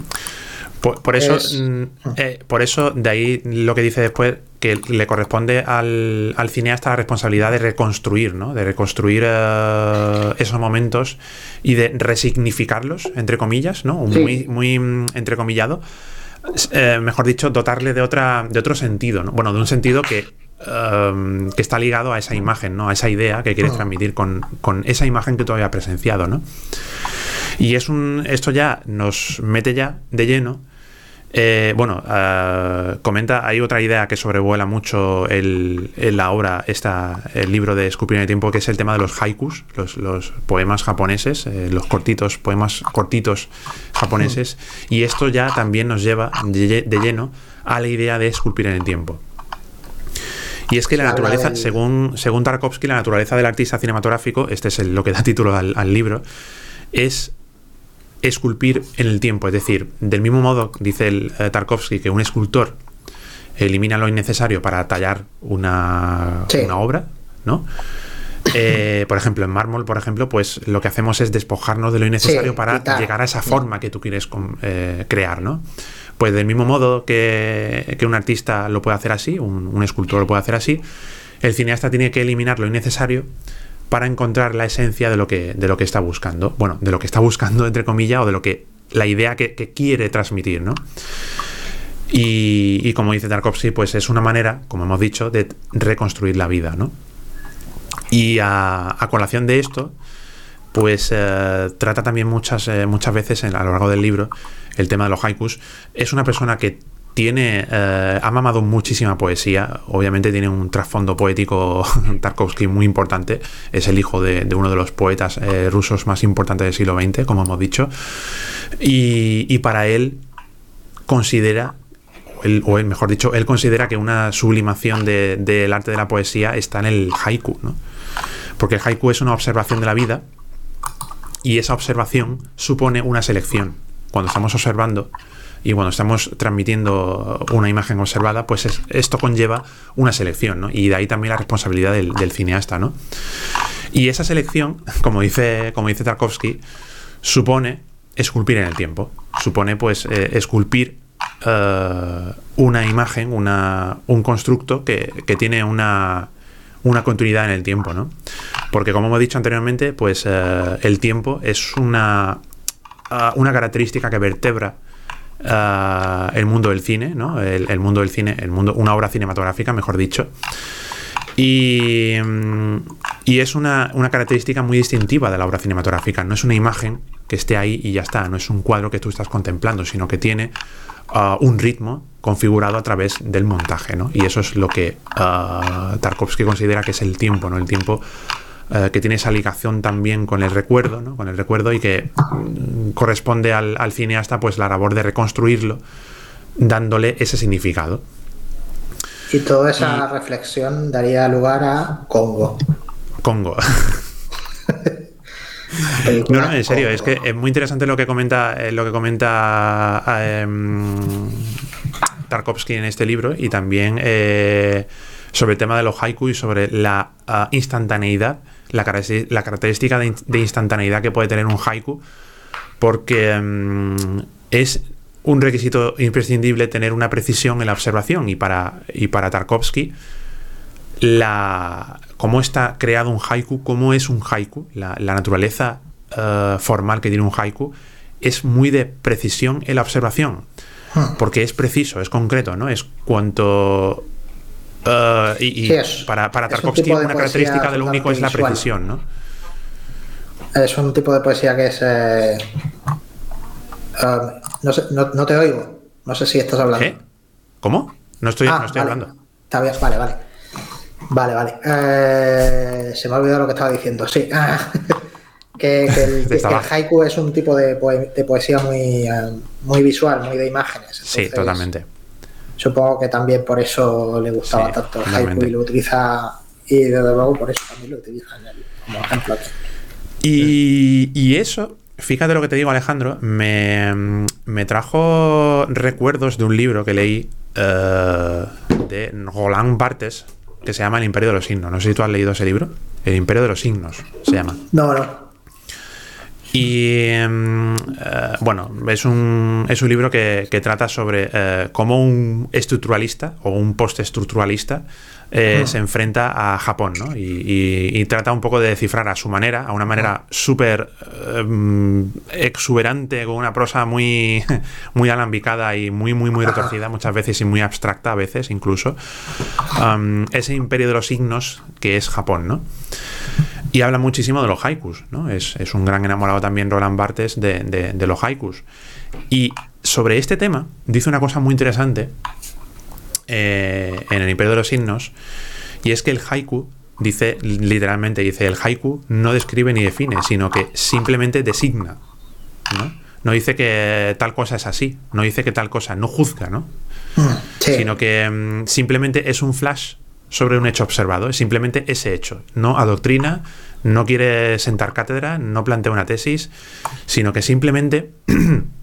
Por, eso, mm, eh, por eso, de ahí lo que dice después, que le corresponde al, cineasta la responsabilidad de reconstruir, ¿no? De reconstruir eh, esos momentos y de resignificarlos, entre comillas, ¿no? Muy, muy mm, entrecomillado. Eh, mejor dicho, dotarle de otra, de otro sentido, ¿no? Bueno, de un sentido que Em, que está ligado a esa imagen, ¿no? A esa idea que quieres ah. transmitir con, esa imagen que tú habías presenciado, ¿no? Y es un. Esto ya nos mete ya de lleno. Eh, bueno, eh, comenta, hay otra idea que sobrevuela mucho el, la obra, esta, el libro de Escupir en el tiempo, que es el tema de los haikus, los, poemas japoneses, eh, los cortitos, poemas cortitos japoneses, y esto ya también nos lleva de lleno a la idea de esculpir en el tiempo. Y es que la naturaleza, según, según Tarkovsky, la naturaleza del artista cinematográfico, este es lo que da título al, libro, es esculpir en el tiempo. Es decir, del mismo modo, dice el, eh, Tarkovsky, que un escultor elimina lo innecesario para tallar una, una obra, ¿no? Eh, por ejemplo, en mármol, por ejemplo, pues lo que hacemos es despojarnos de lo innecesario para llegar a esa forma que tú quieres eh, crear, ¿no? Pues del mismo modo que, un artista lo puede hacer así, un, escultor lo puede hacer así, el cineasta tiene que eliminar lo innecesario para encontrar la esencia de lo que, de lo que está buscando. Bueno, de lo que está buscando, entre comillas, o de lo que. la idea que, quiere transmitir, ¿no? Y, como dice Tarkovsky, pues es una manera, como hemos dicho, de reconstruir la vida, ¿no? Y a, colación de esto, pues eh, trata también muchas, eh, muchas veces a lo largo del libro el tema de los haikus. Es una persona que tiene, eh, ha mamado muchísima poesía, obviamente tiene un trasfondo poético Tarkovsky muy importante, es el hijo de, uno de los poetas rusos más importantes del siglo XX, como hemos dicho, y, para él considera o él, mejor dicho, él considera que una sublimación del arte de la poesía está en el haiku, ¿no? Porque el haiku es una observación de la vida y esa observación supone una selección. Cuando estamos observando y cuando estamos transmitiendo una imagen observada, pues esto conlleva una selección, ¿no? Y de ahí también la responsabilidad del, cineasta, ¿no? Y esa selección, como dice, como dice Tarkovsky, supone esculpir en el tiempo. Supone, pues, eh, esculpir eh, una imagen, una, un constructo que, que tiene una, una continuidad en el tiempo, ¿no? Porque como hemos dicho anteriormente, pues eh, el tiempo es una, ah, una característica que vertebra ah, el mundo del cine, ¿no? El, mundo del cine, el mundo, una obra cinematográfica, mejor dicho. Y, y es una, una, característica muy distintiva de la obra cinematográfica. No es una imagen que esté ahí y ya está. No es un cuadro que tú estás contemplando, sino que tiene un ritmo configurado a través del montaje, ¿no? Y eso es lo que uh, Tarkovsky considera que es el tiempo, ¿no? El tiempo uh, que tiene esa ligación también con el recuerdo, ¿no? Con el recuerdo y que mm, corresponde al, cineasta, pues la labor de reconstruirlo, dándole ese significado. Y toda esa reflexión daría lugar a Congo. Congo. No, no, en serio, es que es muy interesante lo que comenta, eh, lo que comenta em, Tarkovsky en este libro y también eh, sobre el tema de los haiku y sobre la ah, instantaneidad, la, característica de, instantaneidad que puede tener un haiku, porque em, es un requisito imprescindible tener una precisión en la observación y para, y para Tarkovsky la, cómo está creado un haiku, cómo es un haiku, la, naturaleza eh, formal que tiene un haiku, es muy de precisión en la observación. Hmm. Porque es preciso, es concreto, ¿no? Es cuanto. Eh, y, para, para Tarkovsky, una característica de lo único es la precisión, ¿no? Es un tipo de poesía que es. Eh, no, te oigo. No sé si estás hablando. ¿Cómo? No estoy, ah, estoy hablando. Está bien, vale, vale. Vale, vale. Eh, se me ha olvidado lo que estaba diciendo. Sí. que, el, haiku es un tipo de, poesía muy, eh, muy visual, muy de imágenes. sí, totalmente. Supongo que también por eso le gustaba tanto el haiku y lo utiliza. Y desde luego por eso también lo utiliza como ejemplo aquí. Y, eso, fíjate lo que te digo, Alejandro, me, trajo recuerdos de un libro que leí eh, de Roland Barthes, que se llama El Imperio de los Signos. No sé si tú has leído ese libro. El Imperio de los Signos se llama. No, no. Y em, eh, bueno, es un, es un libro que, trata sobre eh, cómo un estructuralista o un postestructuralista eh, se enfrenta a Japón, ¿no? Y, trata un poco de descifrar a su manera, a una manera súper em, exuberante, con una prosa muy, muy alambicada y muy, muy, muy retorcida muchas veces y muy abstracta a veces incluso, ese imperio de los signos que es Japón, ¿no? Y habla muchísimo de los haikus, ¿no? Es, un gran enamorado también Roland Barthes de, de los haikus. Y sobre este tema dice una cosa muy interesante eh, en el Imperio de los Signos, y es que el haiku dice, literalmente dice, el haiku no describe ni define, sino que simplemente designa. ¿no? no dice que tal cosa es así, no dice que tal cosa, no juzga, ¿no? Mm, sino que mm, simplemente es un flash sobre un hecho observado, es simplemente ese hecho. No adoctrina, no quiere sentar cátedra, no plantea una tesis, sino que simplemente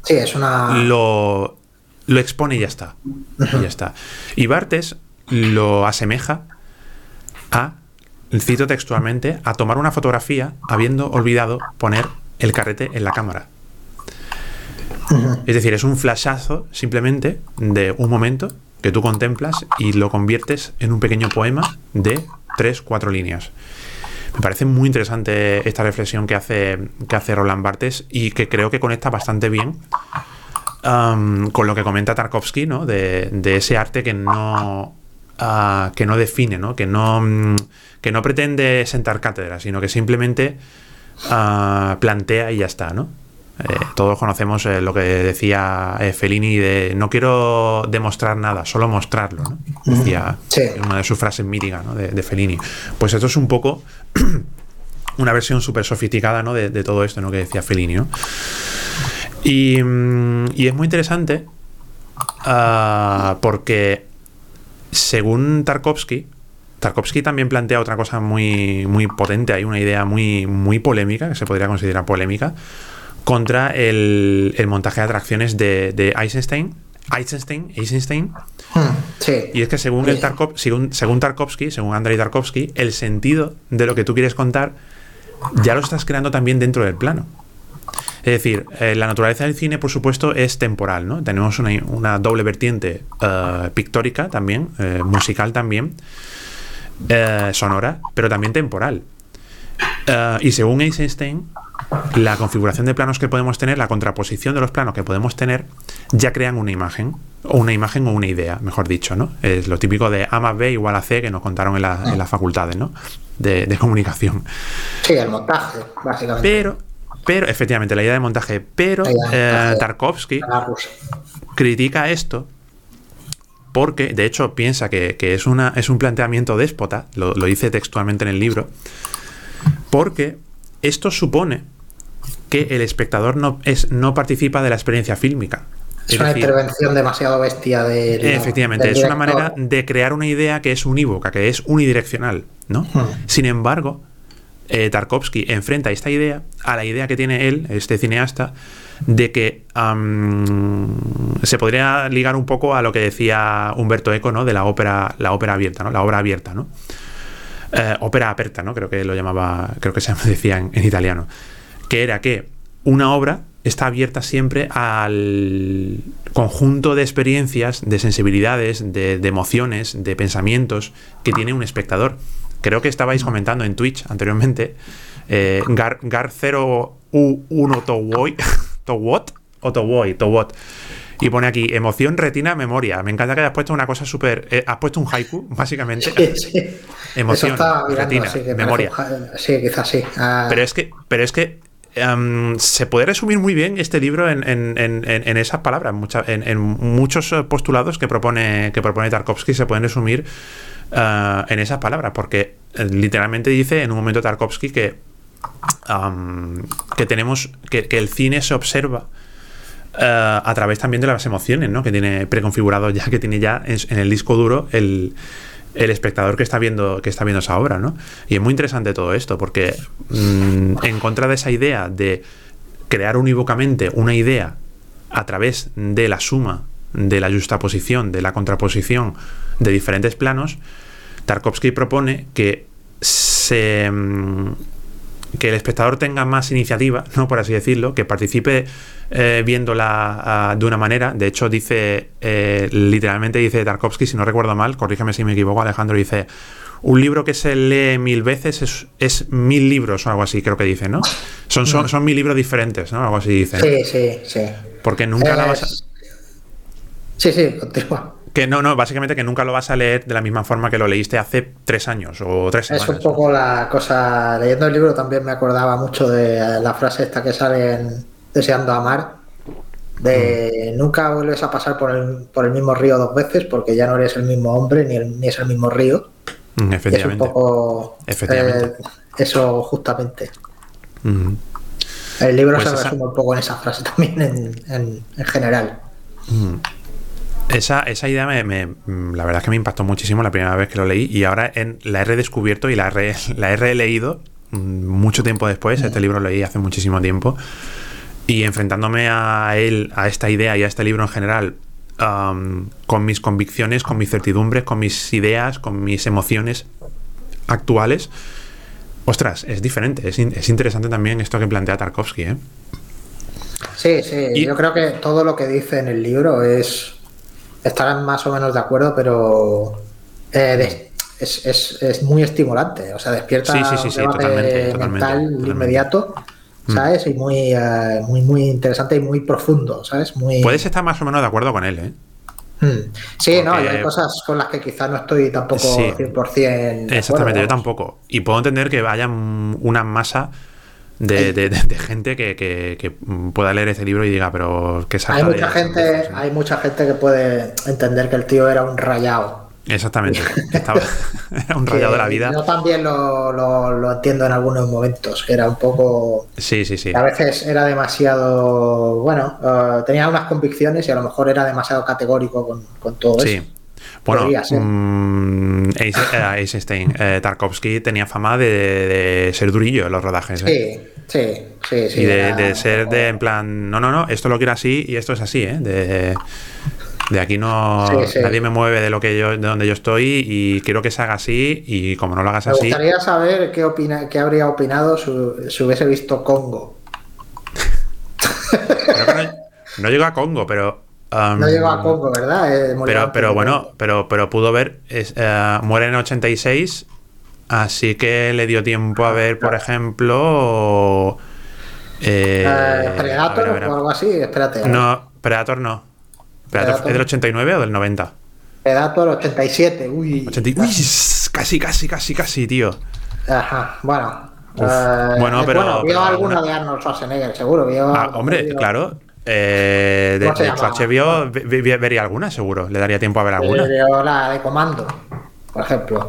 sí, es una... lo, lo expone y ya está. Y ya está. Y Bartes lo asemeja a, cito textualmente, a tomar una fotografía habiendo olvidado poner el carrete en la cámara. Es decir, es un flashazo simplemente de un momento que tú contemplas y lo conviertes en un pequeño poema de tres, cuatro líneas. Me parece muy interesante esta reflexión que hace, que hace Roland Barthes y que creo que conecta bastante bien con lo que comenta Tarkovsky, ¿no? De, ese arte que no, ah, que no define, ¿no? Que, no, mm, que no pretende sentar cátedra, sino que simplemente ah, plantea y ya está, ¿no? Eh, todos conocemos eh, lo que decía eh, Fellini de no quiero demostrar nada, solo mostrarlo. ¿no? Decía una de sus frases míticas ¿no? de, Fellini. Pues esto es un poco una versión súper sofisticada ¿no? de, todo esto ¿no? que decía Fellini. Y, mm, y, es muy interesante ah, porque según Tarkovsky, Tarkovsky también plantea otra cosa muy, muy potente, hay una idea muy, muy polémica, que se podría considerar polémica, contra el, montaje de atracciones de, Eisenstein. Eisenstein, Eisenstein. Hmm, y es que según, el según, según Tarkovsky, según Andrei Tarkovsky, el sentido de lo que tú quieres contar ya lo estás creando también dentro del plano. Es decir, eh, la naturaleza del cine, por supuesto, es temporal, ¿no? Tenemos una, doble vertiente eh, pictórica también, eh, musical también, sonora, pero también temporal. y según Eisenstein, la configuración de planos que podemos tener, la contraposición de los planos que podemos tener, ya crean una imagen, o una imagen o una idea, mejor dicho, ¿no? Es lo típico de A más B igual a C que nos contaron en, las facultades, ¿no? De, comunicación. Sí, el montaje, básicamente. Pero, pero, efectivamente, la idea de montaje, pero eh, Tarkovsky critica esto porque, de hecho, piensa que, es, una, es un planteamiento déspota, lo, lo dice textualmente en el libro, porque esto supone que el espectador no, es, no participa de la experiencia fílmica. Es, una intervención demasiado bestia de. Efectivamente, es una manera de crear una idea que es unívoca, que es unidireccional, ¿no? Hmm. Sin embargo, eh, Tarkovsky enfrenta esta idea a la idea que tiene él, este cineasta, de que se podría ligar un poco a lo que decía Humberto Eco, ¿no? De la ópera, la ópera abierta, ¿no? La obra abierta, ¿no? Eh, ópera aperta, ¿no? Creo que lo llamaba, creo que se decía en, italiano. Que era que una obra está abierta siempre al conjunto de experiencias, de sensibilidades, de, emociones, de pensamientos que tiene un espectador. Creo que estabais comentando en Twitch anteriormente, eh, Gar, Gar 0 U1 Towoy, Towot o Towoy, Towot y pone aquí, emoción, retina, memoria. Me encanta que hayas puesto una cosa súper... Eh, has puesto un haiku, básicamente. Sí, Emoción, retina, memoria. Sí, quizás sí. Ah. Pero es que, pero es que em, se puede resumir muy bien este libro en, esas palabras. en, muchos postulados que propone, que propone Tarkovsky se pueden resumir eh, en esas palabras, porque eh, literalmente dice en un momento Tarkovsky que, que tenemos que, el cine se observa eh, a través también de las emociones, ¿no? Que tiene preconfigurado ya, que tiene ya en, el disco duro el, espectador que está viendo que está viendo esa obra, ¿no? Y es muy interesante todo esto porque mm, en contra de esa idea de crear unívocamente una idea a través de la suma, de la justaposición, de la contraposición de diferentes planos, Tarkovsky propone que se mm, que el espectador tenga más iniciativa, ¿no? por así decirlo, que participe eh, viéndola ah, de una manera. De hecho, dice, eh, literalmente dice Tarkovsky, si no recuerdo mal, corrígeme si me equivoco, Alejandro, dice, un libro que se lee mil veces es, mil libros o algo así, creo que dice, ¿no? Son, son, son mil libros diferentes, ¿no? Algo así dice. Sí, sí, sí. Porque nunca la vas a... Sí, sí, continúa. Que no, no, básicamente que nunca lo vas a leer de la misma forma que lo leíste hace tres años o tres semanas. Es un poco la cosa. Leyendo el libro también me acordaba mucho de la frase esta que sale en Deseando Amar. De mm. nunca vuelves a pasar por el, por el mismo río dos veces porque ya no eres el mismo hombre ni, ni es el mismo río. efectivamente. Mm, es un poco Efectivamente. Eh, eso justamente. Mm. El libro pues se resume un poco en esa frase también en, en, general. Esa, esa idea me, la verdad es que me impactó muchísimo la primera vez que lo leí y ahora en, la he redescubierto y la, la he releído mm, mucho tiempo después. Este libro lo leí hace muchísimo tiempo. Y enfrentándome a él, a esta idea y a este libro en general, con mis convicciones, con mis certidumbres, con mis ideas, con mis emociones actuales, ostras, es diferente. Es, es interesante también esto que plantea Tarkovsky. ¿eh? Sí, sí, yo creo que todo lo que dice en el libro es. Estarán más o menos de acuerdo, pero eh, es, muy estimulante. O sea, despierta sí, sí, sí, un debate mental inmediato. Mm. ¿Sabes? Y muy, eh, muy, muy interesante y muy profundo, ¿sabes? Muy... Puedes estar más o menos de acuerdo con él, ¿eh? Mm. Sí, no, hay cosas con las que quizás no estoy tampoco 100%. Exactamente, yo tampoco. Y puedo entender que haya una masa de, gente que, pueda leer ese libro y diga, pero ¿qué Hay mucha gente, hay mucha gente que puede entender que el tío era un rayado. Exactamente, estaba, era un rayado de la vida. Yo también lo, entiendo en algunos momentos, que era un poco... Sí, sí, sí. A veces era demasiado, bueno, eh, tenía unas convicciones y a lo mejor era demasiado categórico con, todo eso. Sí. Bueno, Eisenstein, eh, Tarkovsky tenía fama de, ser durillo en los rodajes. ¿eh? Sí, sí, sí. Y de, ser de en plan, no, no, no, esto lo quiero así y esto es así, ¿eh? De, de aquí no nadie me mueve de lo que yo, de donde yo estoy y quiero que se haga así y como no lo hagas así. Me gustaría saber qué opina, qué habría opinado si, hubiese visto Congo. no, no a Congo, pero no llegó a Congo, ¿verdad? Eh, pero, pero bueno, pero, pero pudo ver, eh, muere en 86, así que le dio tiempo a ver, por ejemplo... Eh, ¿Predator o algo así? Espérate. No, Predator no. ¿Predator, es del 89 o del 90? Predator 87, uy. uy, casi, casi, casi, casi, tío. Ajá, bueno. bueno, pero. vio alguna de Arnold Schwarzenegger, seguro. ah, hombre, claro. Eh, de, de vería alguna, seguro. Le daría tiempo a ver alguna. la de Comando, por ejemplo.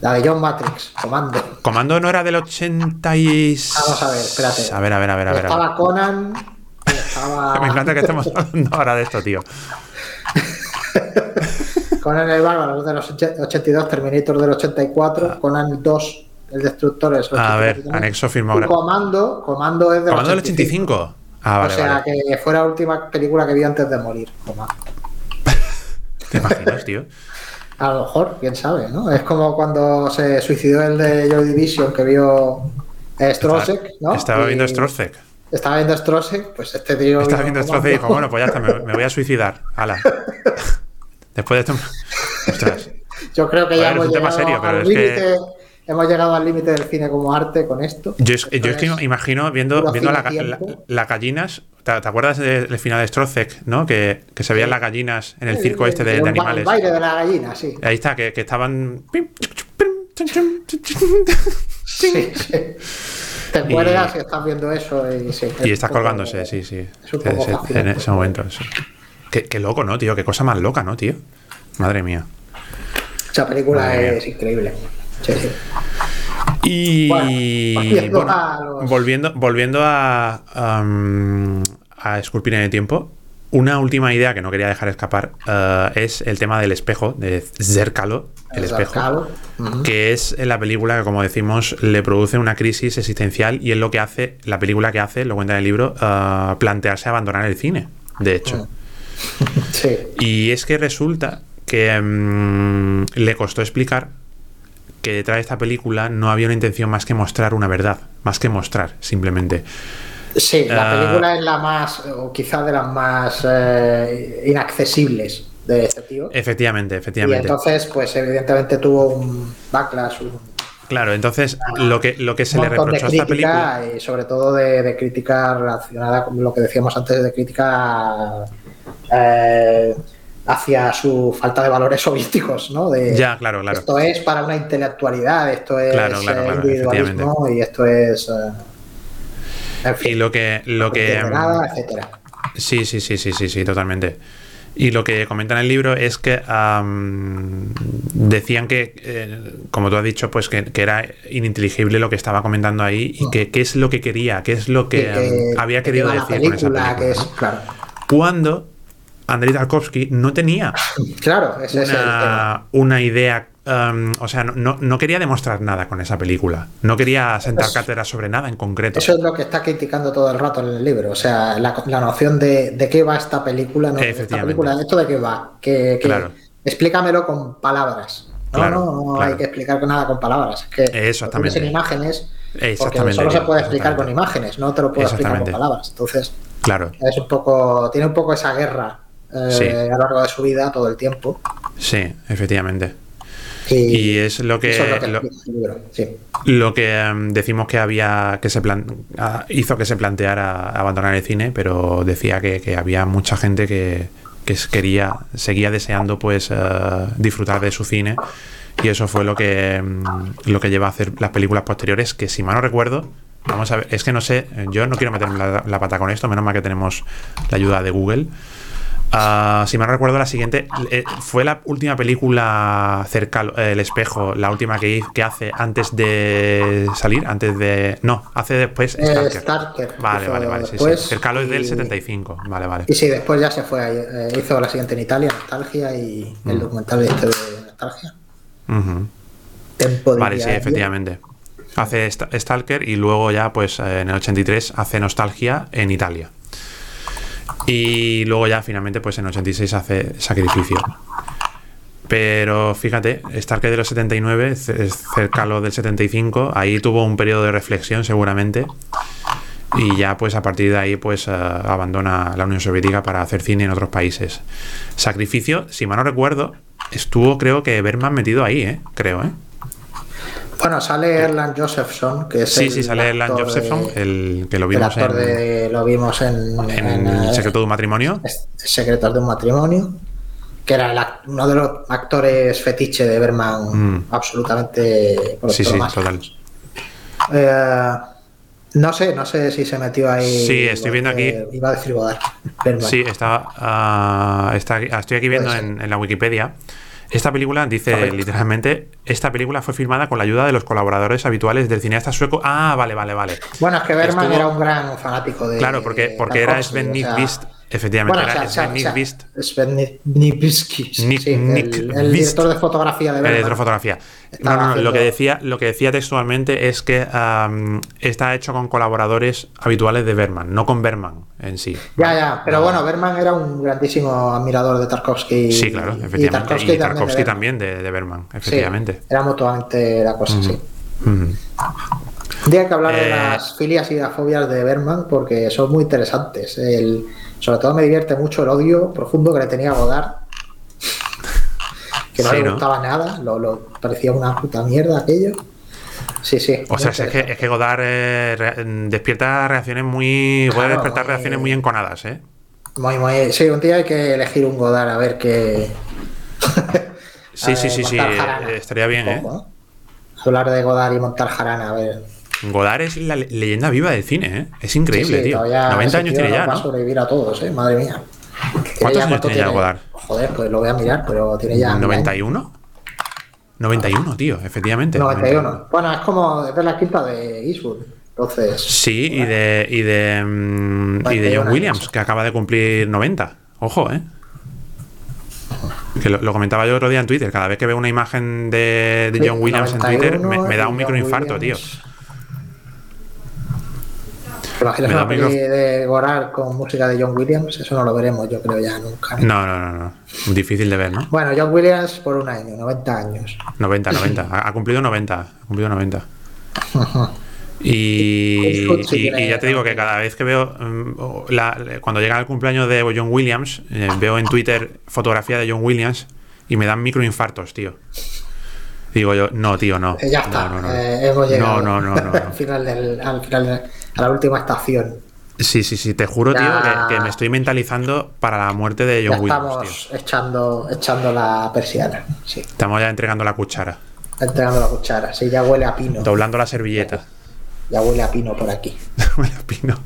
La de John Matrix, Comando. Comando no era del 86. Vamos a ver, espérate. A ver, a ver, a ver. A ver estaba Conan. Estaba... Me encanta que estemos hablando ahora de esto, tío. Conan el Bárbaro del 82, Terminator del 84, ah. Conan 2, el Destructor es A ver, anexo firmado. Comando, Comando es del Comando del 85. Ah, o sea, que fue la última película que vi antes de morir. ¿Te imaginas, tío? A lo mejor, quién sabe, ¿no? Es como cuando se suicidó el de Joy Division que vio Strosek, ¿no? Estaba viendo Strosek. Estaba viendo Strosek, pues este tío. Estaba viendo Strosek y dijo, bueno, pues ya está, me, voy a suicidar. Hala. Después de esto. Ostras. Yo creo que ya hemos llegado serio, pero es que hemos llegado al límite del cine como arte con esto. Yo es, que imagino viendo, viendo las gallinas. ¿te, acuerdas del final de Strozek, ¿no? Que, se veían las gallinas en el circo este de, animales. El baile de la gallina, sí. Ahí está, que, estaban. Sí, sí. Te mueres y estás viendo eso y, sí, y estás colgándose, sí, sí. en ese momento. Qué, qué, loco, ¿no, tío? Qué cosa más loca, ¿no, tío? Madre mía. Esa película es increíble. Y volviendo, volviendo, a, a Esculpir en el Tiempo, una última idea que no quería dejar escapar uh, es el tema del espejo, de Zerkalo, el, espejo, que es en la película que, como decimos, le produce una crisis existencial y es lo que hace, la película que hace, lo cuenta en el libro, uh, plantearse abandonar el cine, de hecho. Sí. Y es que resulta que um, le costó explicar que detrás de esta película no había una intención más que mostrar una verdad, más que mostrar, simplemente. Sí, la ah, película es la más, o quizás de las más eh, inaccesibles de este tío. Efectivamente, efectivamente. Y entonces, pues evidentemente tuvo un backlash, Claro, entonces lo que, lo que se le reprochó a esta película. Y sobre todo de, crítica relacionada con lo que decíamos antes, de crítica eh, hacia su falta de valores soviéticos, ¿no? De, ya, claro, claro. Esto es para una intelectualidad, esto es eh, individualismo y esto es... Eh, en fin, y lo que... Lo que nada, etcétera. Sí, sí, sí, sí, sí, sí, totalmente. Y lo que comenta en el libro es que decían que, eh, como tú has dicho, pues que, era ininteligible lo que estaba comentando ahí y que qué es lo que quería, qué es lo que, había querido decir con esa película. Que es, claro. Cuando Andrei Tarkovsky no tenía claro, ese una, es el tema. una idea. um, o sea, no, no quería demostrar nada con esa película. No quería sentar cátedra sobre nada en concreto. Eso es lo que está criticando todo el rato en el libro. O sea, la, la noción de, de qué va esta película, ¿no? Esta película, ¿esto de qué va? Que, que- Claro. Explícamelo con palabras. No, Claro, no, no claro. hay que explicar nada con palabras. Es que Exactamente. en imágenes, porque Exactamente, solo se puede explicar con imágenes, no te lo puedo explicar con palabras. Entonces, Claro, es un poco, tiene un poco esa guerra eh, Sí. a lo largo de su vida, todo el tiempo. sí, efectivamente. Y, Y es lo que, es lo que lo, explica el libro. Sí. lo que em, decimos que había que se plan, ah, hizo que se planteara abandonar el cine, pero decía que, que había mucha gente que, quería, seguía deseando pues eh, disfrutar de su cine. Y eso fue lo que em, lo que lleva a hacer las películas posteriores, que si mal no recuerdo, vamos a ver, es que no sé, yo no quiero meterme la, la pata con esto, menos mal que tenemos la ayuda de Google. Ah, si mal no recuerdo, la siguiente eh, fue la última película cerca al- el espejo, la última que, que hace antes de salir, antes de. No, hace después Eh, Stalker. Starker Vale, vale, vale. Sí, sí. Cercalo es del y- 75. Vale, vale. Y sí, después ya se fue, eh, hizo la siguiente en Italia, Nostalgia, y Mm. el documental este de Nostalgia. Ujú. Tempo di Vale, sí, efectivamente. Hace Sta- Stalker y luego ya, pues eh, en el 83 hace Nostalgia en Italia. Y luego ya finalmente, pues en el 86 hace Sacrificio. Pero fíjate, Stalker de los 79, c- Cercalo del 75, ahí tuvo un periodo de reflexión seguramente. Y ya pues a partir de ahí pues eh, abandona la Unión Soviética para hacer cine en otros países. Sacrificio, si mal no recuerdo, estuvo creo que Berman metido ahí, ¿eh? Creo, ¿eh? Bueno, sale Erland Josephson, que es Sí, el sí, sale Erland Josephson, de- el que lo el vimos actor en, de- lo vimos en, en en, eh, Secreto de un matrimonio. Secretos de un matrimonio, que era el uno de los actores fetiche de Berman, Mm. absolutamente por Sí, sí, más. total. Eh, no sé, no sé si se metió ahí. Sí, estoy viendo aquí. Iba a decir Godard. Berman. Sí, está, ah, está estoy aquí viendo en la Wikipedia. Esta película dice literalmente, esta película fue filmada con la ayuda de los colaboradores habituales del cineasta sueco. Ah, vale, vale, vale. Bueno, es que Berman Estuvo- era un gran fanático de. Claro, porque, porque era Sven o sea, Nykvist, efectivamente, Bueno, o era o sea, Sven o sea, Nykvist, Sven Nipinski, sí, Nick- sí, el- Nick el, director de fotografía de el Berman. director de fotografía. No, no, no, lo que decía, lo que decía textualmente es que está hecho con colaboradores habituales de Berman, no con Berman en sí. Ya, ya, pero bueno, Berman era un grandísimo admirador de Tarkovsky. Sí, claro, y efectivamente. Y Tarkovsky, de también de, de Berman, efectivamente. Sí, era mutuamente la cosa, sí. Un día hay que hablar de Eh, las filias y las fobias de Berman porque son muy interesantes. El, sobre todo me divierte mucho el odio profundo que le tenía a Godard. Que no Sí, le ¿no? gustaba nada, lo, lo- parecía una puta mierda aquello. Sí, sí. O sea, es que, es que Godard eh, re- despierta reacciones muy. puede Claro, despertar muy- reacciones muy enconadas, ¿eh? Muy, muy- sí, un día hay que elegir un Godard a ver qué. Sí, sí, sí, sí. jarana. Estaría bien, ¿eh? ¿no? Hablar de Godard y montar jarana, a ver. Godard es la le- leyenda viva del cine, ¿eh? Es increíble, Sí, sí, tío. todavía 90 ese años tiene ya, nos Va a ¿no? sobrevivir a todos, ¿eh? Madre mía. ¿Cuántos años tiene ya Godard? Joder, pues lo voy a mirar, pero tiene ya. mil años. ¿91? 91, tío, efectivamente. 91. Bueno, es como es de la quinta de Eastwood. Entonces, Sí, y de, y de, mm, y de 91 John Williams, años. que acaba de cumplir 90. Ojo, ¿eh? Que lo, lo comentaba yo otro día en Twitter. Cada vez que veo una imagen de, John Williams en Twitter, me, 91 me da un microinfarto, tío. ¿Te imaginas una peli de con música de John Williams? Eso no lo veremos, yo creo, ya nunca. No, no, no, no. Difícil de ver, ¿no? Bueno, John Williams por un año, 90 años. 90, 90. Ha, cumplido 90. Ha cumplido 90. Y, y- ya te digo que cada vez que veo, mm, la- cuando llega el cumpleaños de John Williams, eh, veo en Twitter fotografía de John Williams y me dan microinfartos, tío. Digo yo, no, tío, no. Eh, ya está, No, no, no. eh, hemos llegado No, no, no, no, no. al final, del, al final de- a la última estación. Sí, sí, sí, te juro, tío, Ya. que, que me estoy mentalizando para la muerte de Ya John Williams, tío. estamos echando, echando la persiana. Sí, Estamos ya entregando la cuchara, entregando la cuchara. Sí, ya huele a pino. doblando la servilleta. Ya huele a pino por aquí. Huele a pino.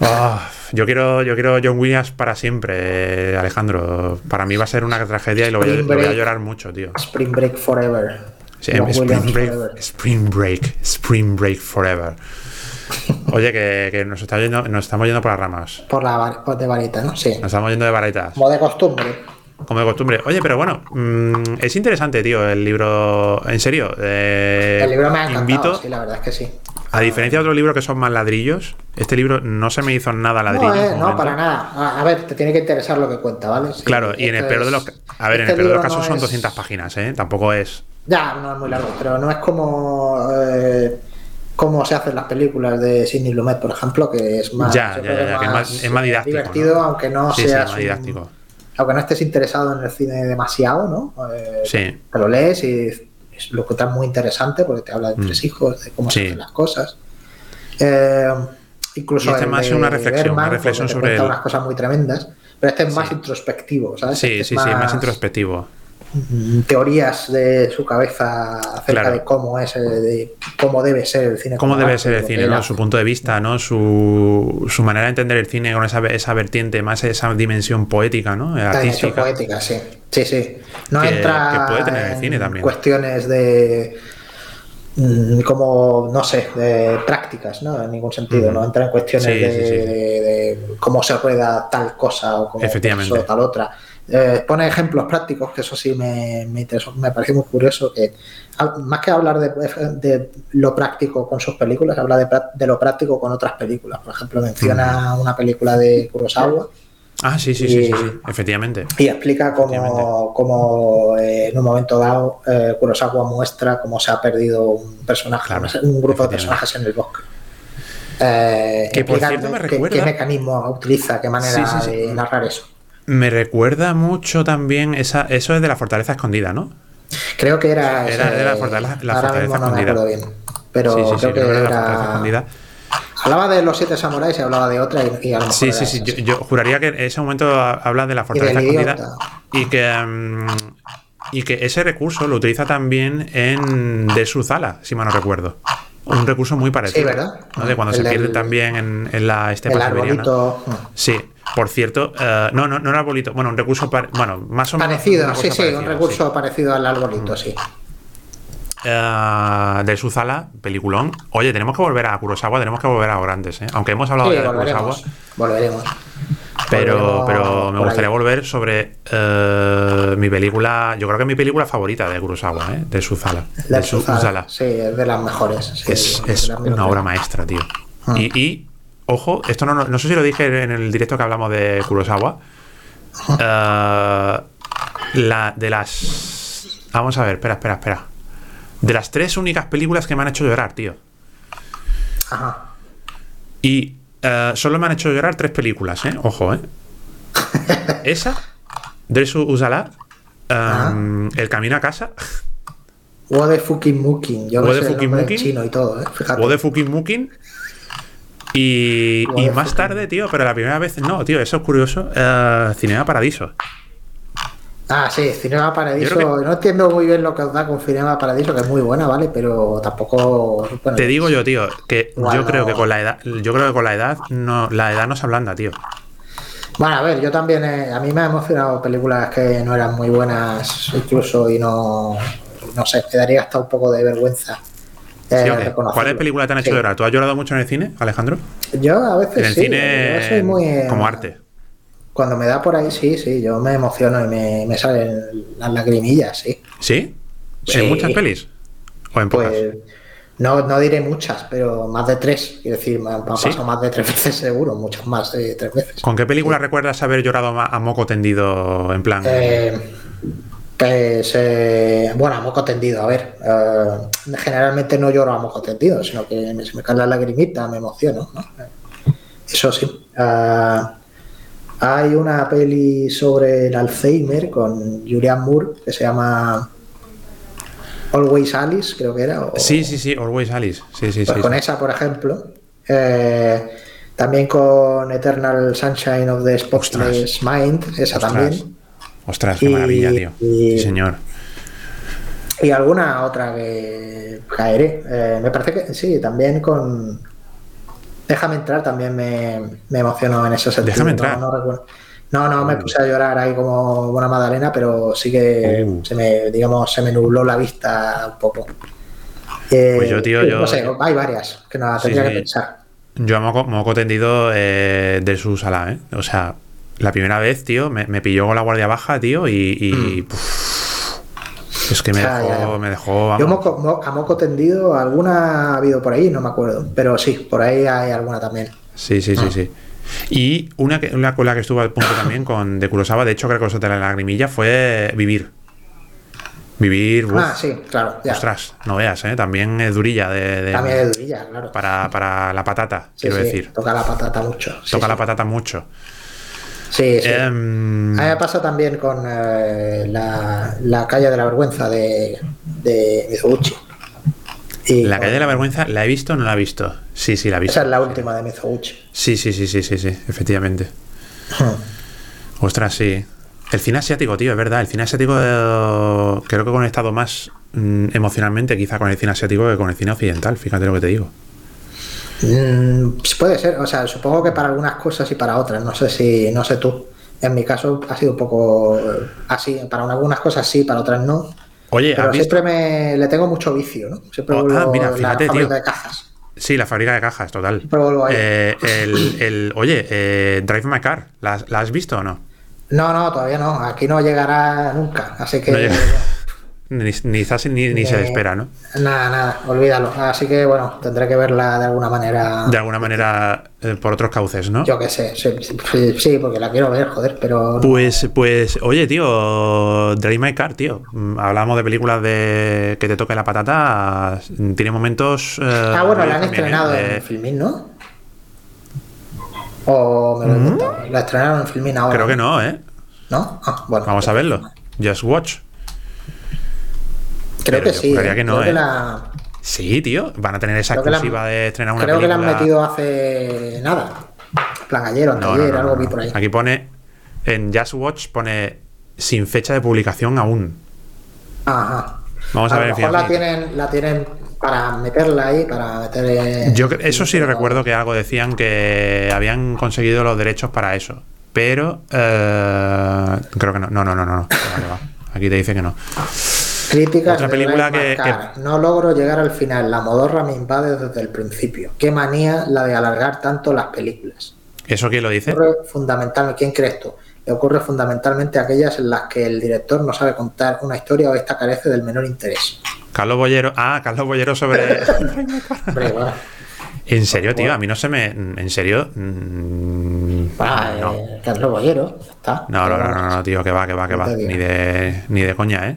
Ah, yo quiero, yo quiero John Williams para siempre, eh, Alejandro. Para mí va a ser una tragedia y lo voy, a, Spring lo voy a Break. llorar mucho, tío. Spring Break Forever. Sí, Spring Break, Forever. Spring Break, Spring Break Forever. Oye, que, nos, está yendo, nos estamos yendo por las ramas. Por la de varita, ¿no? Sí. Nos estamos yendo de varitas. Como de costumbre. Como de costumbre. Oye, pero bueno, mm, es interesante, tío, el libro. En serio. Eh, el libro me ha encantado, invito, sí, la verdad es que sí. A diferencia de otros libros que son más ladrillos, este libro no se me hizo nada ladrillo. No, eh, no para nada. A, ver, te tiene que interesar lo que cuenta, ¿vale? claro, y en el peor de los. A ver, en el este peor de los casos son 200 páginas, ¿eh? Tampoco es. Ya, no es muy largo, pero no es como. Eh, cómo se hacen las películas de Sidney Lumet, por ejemplo, que es más, ya, ya, es, más, didáctico, divertido, aunque no sea aunque no estés interesado en el cine demasiado, ¿no? Eh, sí. Te lo lees y lo encuentras muy interesante porque te habla de tres mm. hijos, de cómo se hacen las cosas. Eh, incluso este más una reflexión, una reflexión sobre unas cosas muy tremendas, pero este es más introspectivo, ¿sabes? Sí, este sí, sí, más introspectivo. Mm, teorías de su cabeza acerca de cómo es, de cómo debe ser el cine. Cómo debe ser el cine, ¿no? Su punto de vista, ¿no? Su, su, manera de entender el cine con esa, esa vertiente, más esa dimensión poética, ¿no? Artística. Poética, sí. Sí, sí. No entra puede tener el cine también. cuestiones de como, no sé, de prácticas, ¿no? En ningún sentido, no entra en cuestiones de, cómo se rueda tal cosa o cómo Efectivamente. tal otra eh, pone ejemplos prácticos, que eso sí me, me, me parece muy curioso, que más que hablar de, lo práctico con sus películas, habla de, lo práctico con otras películas. Por ejemplo, menciona una película de Kurosawa. Ah, sí, sí, sí, sí, efectivamente. Y explica cómo, eh, en un momento dado eh, Kurosawa muestra cómo se ha perdido un personaje, un grupo de personajes en el bosque. que por cierto me recuerda... qué, mecanismo utiliza, qué manera de narrar eso. Me recuerda mucho también esa, eso es de la fortaleza escondida, ¿no? Creo que era. Era de la fortaleza, la fortaleza no escondida. bien, pero creo que era. Hablaba de los siete samuráis y hablaba de otra y, a lo Sí, sí, sí. Yo, juraría que en ese momento habla de la fortaleza escondida y que. Mm, y que ese recurso lo utiliza también en De Zala, si mal no recuerdo. Un recurso muy parecido. Sí, ¿verdad? De cuando se pierde también en, en la estepa siberiana. Sí, por cierto, uh, no, no, no era arbolito. Bueno, un recurso, bueno, más o menos. Parecido, sí, sí, un recurso parecido al arbolito, sí. Uh, de Suzala, peliculón. Oye, tenemos que volver a Kurosawa, tenemos que volver a grandes, ¿eh? Aunque hemos hablado de Kurosawa. Volveremos. Pero, pero me gustaría volver sobre uh, mi película. Yo creo que es mi película favorita de Kurosawa, ¿eh? de Suzala. De, Suzala. Sí, es de las mejores. Sí, es, es una obra maestra, tío. Hmm. Y, y Ojo, esto no, no, sé si lo dije en el directo que hablamos de Kurosawa. Eh, la de las. Vamos a ver, espera, espera, espera. De las tres únicas películas que me han hecho llorar, tío. Ajá. Y uh, solo me han hecho llorar tres películas, ¿eh? Ojo, ¿eh? Esa, Dresu Usala, um, El Camino a Casa. Wode Fucking Mukin. Yo Wode Fucking Mukin. chino y todo, ¿eh? Wode Fucking Mukin y, más tarde, tío, pero la primera vez, no, tío, eso es curioso, uh, Cinema Paradiso. Ah, sí, Cinema Paradiso. No entiendo muy bien lo que os da con Cinema Paradiso, que es muy buena, ¿vale? Pero tampoco. Te digo yo, tío, que yo creo que con la edad, yo creo que con la edad no, la edad no se ablanda, tío. Bueno, a ver, yo también, a mí me ha emocionado películas que no eran muy buenas, incluso, y no, no sé, quedaría hasta un poco de vergüenza eh, ¿Cuáles películas te han hecho llorar? ¿Tú has llorado mucho en el cine, Alejandro? Yo a veces en el cine muy, como arte. Cuando me da por ahí, sí, sí, yo me emociono y me, salen las lagrimillas, sí. ¿Sí? ¿En muchas pelis? ¿O en pocas? Pues, no, no diré muchas, pero más de tres. Quiero decir, me han pasado más de tres veces seguro, muchas más de tres veces. ¿Con qué película recuerdas haber llorado a moco tendido en plan? Eh, pues, eh, bueno, a moco tendido, a ver. Eh, generalmente no lloro a moco tendido, sino que me, se me cae la lagrimita, me emociono. Eso sí. Eh, hay una peli sobre el Alzheimer con Julian Moore que se llama Always Alice, creo que era. sí, sí, sí, Always Alice. Sí, sí, pues sí, con esa, por ejemplo. también con Eternal Sunshine of the Spotless Mind, esa también. Ostras, qué maravilla, tío. sí, señor. Y alguna otra que caeré. Eh, me parece que sí, también con. Déjame entrar, también me, me emociono en ese sentido. Déjame entrar. No, no, me puse a llorar ahí como buena Madalena, pero sí que uh. se me, digamos, se me nubló la vista un poco. pues yo, tío, yo. No sé, hay varias que no tendría que pensar. Yo moco, moco tendido eh, de su sala, ¿eh? O sea, la primera vez, tío, me, pilló con la guardia baja, tío, y. Mm. Es que me dejó. Me dejó Yo moco, a moco tendido, alguna ha habido por ahí, no me acuerdo. Pero sí, por ahí hay alguna también. Sí, sí, sí, ah. sí. Y una, que, una con la que estuvo al punto también con de Kurosawa, de hecho creo que eso te la lagrimilla, fue Vivir. Vivir. ah, sí, claro. Ostras, no veas, ¿eh? También es durilla. De, También es durilla, claro. Para, para la patata, quiero decir. Toca la patata mucho. toca la patata mucho. Sí, sí. A mí me pasa también con eh, la, la, calle de la vergüenza de, de Mizoguchi. la calle de la vergüenza, ¿la he visto o no la he visto? Sí, sí, la he visto. Esa es la última de Mizoguchi. Sí, sí, sí, sí, sí, sí, efectivamente. Ostras, sí. El cine asiático, tío, es verdad. El cine asiático eh, creo que he conectado más mm, emocionalmente quizá con el cine asiático que con el cine occidental, fíjate lo que te digo. Mm, pues puede ser, o sea, supongo que para algunas cosas y para otras, no sé si, no sé tú. En mi caso ha sido un poco eh, así, para algunas cosas sí, para otras no. Oye, pero siempre me le tengo mucho vicio, ¿no? Siempre oh, ah, mira, fíjate, la fábrica de cajas. Sí, la fábrica de cajas, total. Eh, el, oye, Drive My Car, ¿la, has visto o no? No, no, todavía no. Aquí no llegará nunca. Así que. ni, ni, se espera, ¿no? Nada, nada, olvídalo. Así que bueno, tendré que verla de alguna manera. De alguna manera, eh, por otros cauces, ¿no? Yo qué sé, sí, porque la quiero ver, joder, pero. Pues, pues, oye, tío, Dream My Car, tío. Mm, hablamos de películas de que te toque la patata. Tiene momentos. Eh, ah, bueno, la han estrenado en Filmin, ¿no? ¿O me lo he ¿La estrenaron en Filmin ahora? Creo que no, ¿eh? ¿No? Ah, bueno. Vamos a verlo. Just Watch. Creo que sí. ¿eh? que no, ¿eh? Sí, tío. Van a tener esa exclusiva de estrenar una creo película. Creo que la han metido hace nada. Plan ayer o algo vi por ahí. Aquí pone. En Just Watch pone sin fecha de publicación aún. Ajá. Vamos a, ver. Lo mejor la tienen, la tienen para meterla ahí, para meter. Yo eso sí recuerdo que algo decían que habían conseguido los derechos para eso. Pero eh, creo que no. No, no, no, no. Aquí te dice que no. Crítica Otra película que, No logro llegar al final. La modorra me invade desde el principio. Qué manía la de alargar tanto las películas. ¿Eso quién lo dice? Fundamentalmente, ¿quién crees tú? Le ocurre fundamentalmente aquellas en las que el director no sabe contar una historia o esta carece del menor interés. Carlos Bollero. Ah, Carlos Bollero sobre. en serio, tío, a mí no se me. En serio. Mm, eh, Carlos Bollero, está. No, no, no, no, tío, que va, que va, que va. Ni de, ni de coña, ¿eh?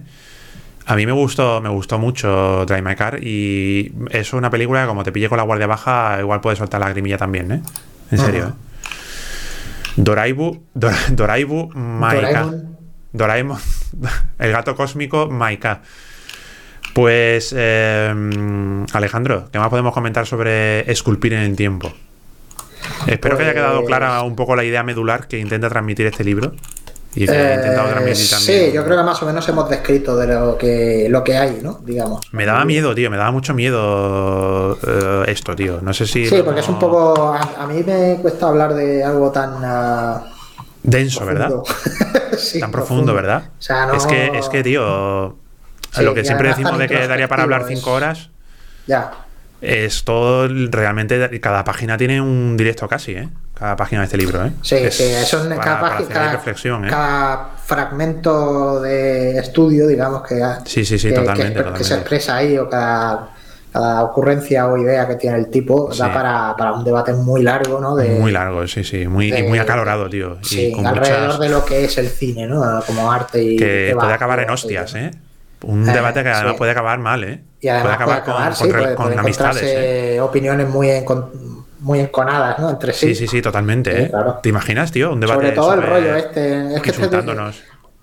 A mí me gustó, me gustó mucho Drive My Car y es una película que como te pille con la guardia baja, igual puedes soltar la lagrimilla también, ¿eh? En serio, ¿eh? Doraibu, Doraibu Maika. Doraemon. El gato cósmico Maika. Pues, eh, Alejandro, ¿qué más podemos comentar sobre esculpir en el tiempo? Espero que haya quedado pues clara un poco la idea medular que intenta transmitir este libro. Y he intentado eh, transmitir también. Sí, yo creo que más o menos hemos descrito de lo que, lo que hay, ¿no? Digamos. Me daba miedo, tío, me daba mucho miedo eh, esto, tío. No sé si. Sí, porque es un poco. A, mí me cuesta hablar de algo tan. Ah, Denso, ¿verdad? tan profundo, ¿verdad? es, que, es que, tío lo que siempre decimos de que daría para hablar cinco horas. Ya. Es todo realmente. Cada página tiene un directo casi, ¿eh? Cada página de este libro, ¿eh? Sí, sí, eso es cada, página, reflexión, ¿eh? cada fragmento de estudio, digamos, que, sí, sí, sí, totalmente, que, se expresa ahí, o cada, cada ocurrencia o idea que tiene el tipo, da para, para, un debate muy largo, ¿no? muy largo, sí, sí, muy, muy acalorado, tío. Sí, alrededor de lo que es el cine, ¿no? Como arte y. Que puede acabar en hostias, ¿eh? Un eh, debate que además puede acabar mal, ¿eh? Y además puede acabar, con, con, amistades. ¿eh? Opiniones muy, muy enconadas, ¿no? Entre sí. Sí, sí, sí, totalmente, ¿eh? ¿Te imaginas, tío? Un debate sobre todo el rollo este. Es que este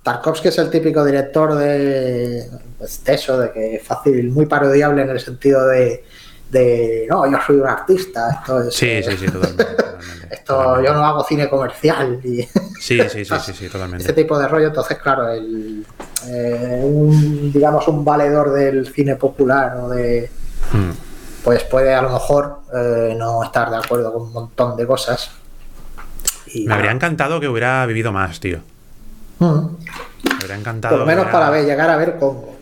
Tarkovsky es el típico director de, pues, de eso, de que es fácil, muy parodiable en el sentido de, de no, yo soy un artista, esto es. Sí, sí, sí, totalmente. esto, yo no hago cine comercial. Y sí, sí, sí, sí, sí, totalmente. Ese tipo de rollo, entonces, claro, el, eh, un, digamos, un valedor del cine popular o de. Hmm. Pues puede a lo mejor eh, no estar de acuerdo con un montón de cosas. Me habría encantado que hubiera vivido más, tío. Hmm. Me habría encantado. Por lo menos para ver, llegar a ver Congo.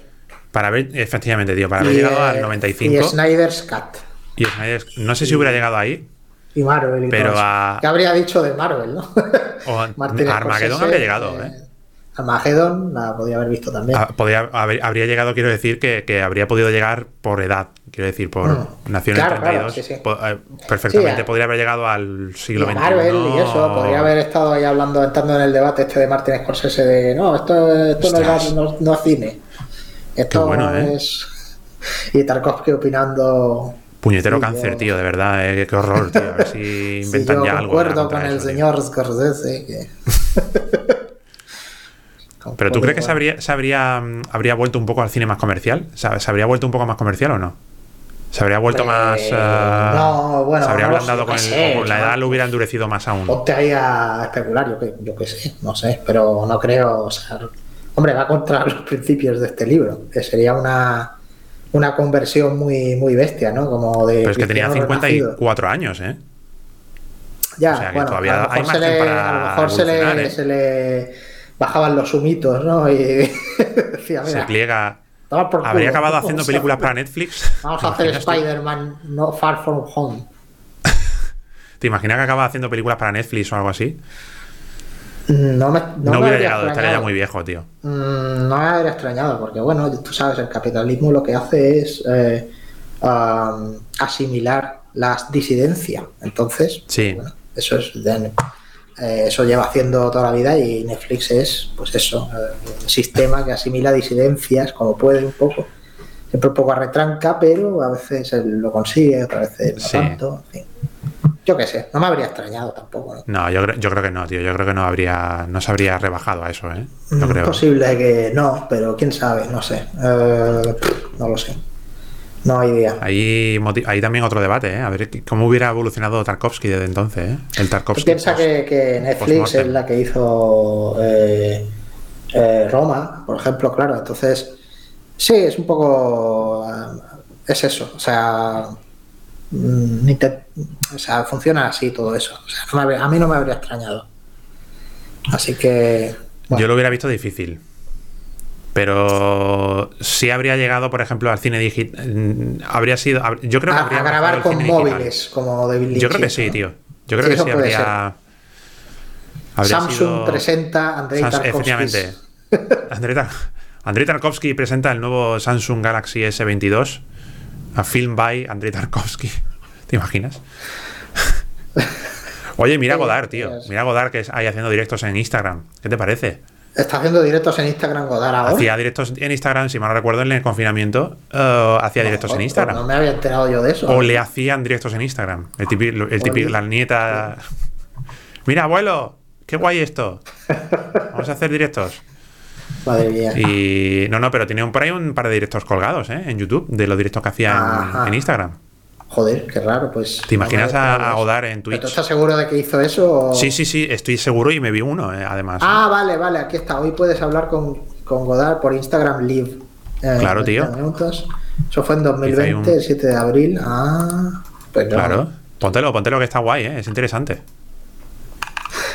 Para ver, efectivamente, tío, para haber llegado al 95. Y Snyder's Cut. Y, Snyder's, al llegado al 95. Y Snyder's Cut. Y Snyder's, no sé si hubiera llegado ahí. Y Marvel y pero a... ¿Qué habría dicho de Marvel, no? O Armageddon habría llegado, ¿eh? Armageddon la podía haber visto también. Ah, podía, habría llegado, quiero decir, que, que, habría podido llegar por edad, quiero decir, por mm. nación en 32. Eh, perfectamente podría haber llegado al siglo XXI. Marvel y eso, podría haber estado ahí hablando, entrando en el debate este de Martin Scorsese de no, esto, esto no, es, no, no, es cine. Esto bueno, ¿eh? es. Y Tarkovsky opinando. Puñetero cáncer, tío, de verdad, eh, qué horror, tío. A ver si inventan ya algo. acuerdo con el señor Scorsese. Que... ¿Pero tú crees que se, habría, se habría, mm, habría, vuelto un poco al cine más comercial? ¿Se, habría vuelto un poco más comercial o no? ¿Se habría vuelto más.? Uh, no, bueno. ¿Se habría ablandado con, la edad lo hubiera endurecido más aún? Ponte ahí a especular, yo que, yo que sé, no sé, pero no creo. O sea, hombre, va contra los principios de este libro. Que sería una, una conversión muy, muy bestia, ¿no? Como de. Pero es que tenía 54 años, ¿eh? Ya, o sea, bueno, todavía hay margen le, para. A lo mejor se le, ¿eh? se le bajaban los humitos, ¿no? Y decía, Se pliega. Habría acabado haciendo películas para Netflix. Vamos a hacer Spider-Man no Far From Home. ¿Te imaginas que acaba haciendo películas para Netflix o algo así? No me no, hubiera llegado, estaría ya muy viejo, tío. Mm, no me habría extrañado, porque bueno, tú sabes, el capitalismo lo que hace es eh, asimilar las disidencias. Entonces, sí. eso es eh, eso lleva haciendo toda la vida y Netflix es, pues eso, un sistema que asimila disidencias como puede un poco. Siempre un poco a retranca, pero a veces lo consigue, otras veces no tanto. En fin. Yo qué sé, no me habría extrañado tampoco. No, yo, yo, creo que no, tío. Yo creo que no habría, no se habría rebajado a eso, ¿eh? Es mm, posible que no, pero quién sabe, no sé. Eh, no lo sé. No hay idea. Ahí, hay también otro debate, ¿eh? A ver cómo hubiera evolucionado Tarkovsky desde entonces, ¿eh? El Tarkovsky. Piensa que, Netflix es la que hizo eh, eh, Roma, por ejemplo, claro. Entonces, sí, es un poco. es eso. O sea. Mm, o sea, funciona así todo eso. O sea, a mí no me habría extrañado. Así que. Yo lo hubiera visto difícil. Pero si habría llegado, por ejemplo, al cine digital. Mm, habría sido. Yo creo que a, habría grabar con móviles, como de Yo creo que sí, tío. Yo creo que sí habría. Samsung presenta Andrei Tarkovsky. Efectivamente. Andrei, Tarkovsky presenta el nuevo Samsung Galaxy S22 a Film by Andrei Tarkovsky. ¿Te imaginas? Oye, mira Godard, tío. Mira Godard que es ahí haciendo directos en Instagram. ¿Qué te parece? Está haciendo directos en Instagram Godard ahora. Hacía directos en Instagram, si mal no recuerdo, en el confinamiento. Uh, hacía directos en Instagram. No me había enterado yo de eso. O le hacían directos en Instagram. El típico, el típico la nieta. Mira, abuelo, qué guay esto. Vamos a hacer directos. Madre mía. Y no, no, pero tiene un, por ahí un par de directos colgados ¿eh? en YouTube de los directos que hacía en Instagram. Joder, qué raro, pues. ¿Te imaginas a, Godard en Twitch? ¿Tú estás seguro de que hizo eso? Sí, sí, sí, estoy seguro y me vi uno, eh, además. Ah, vale, vale, aquí está. Hoy puedes hablar con, con Godard por Instagram Live. Eh, claro, tío. Eso fue en 2020, el 7 de abril. Ah, pues Claro, póntelo, póntelo que está guay, ¿eh? es interesante.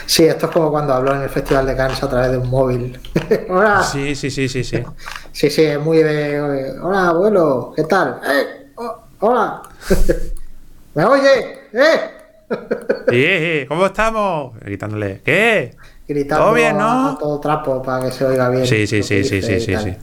Sí, esto es como cuando habló en el Festival de Cannes a través de un móvil. Hola. Sí, sí, sí, sí, sí. sí, sí, es muy de. Hola, abuelo, ¿qué tal? ¡Eh! Hola. ¿Me oye? ¿Eh? Sí, ¿cómo estamos? Gritándole, ¿qué? Gritando ¿Todo bien, no? todo trapo para que se oiga bien. Sí, sí, sí, sí, sí, sí, sí.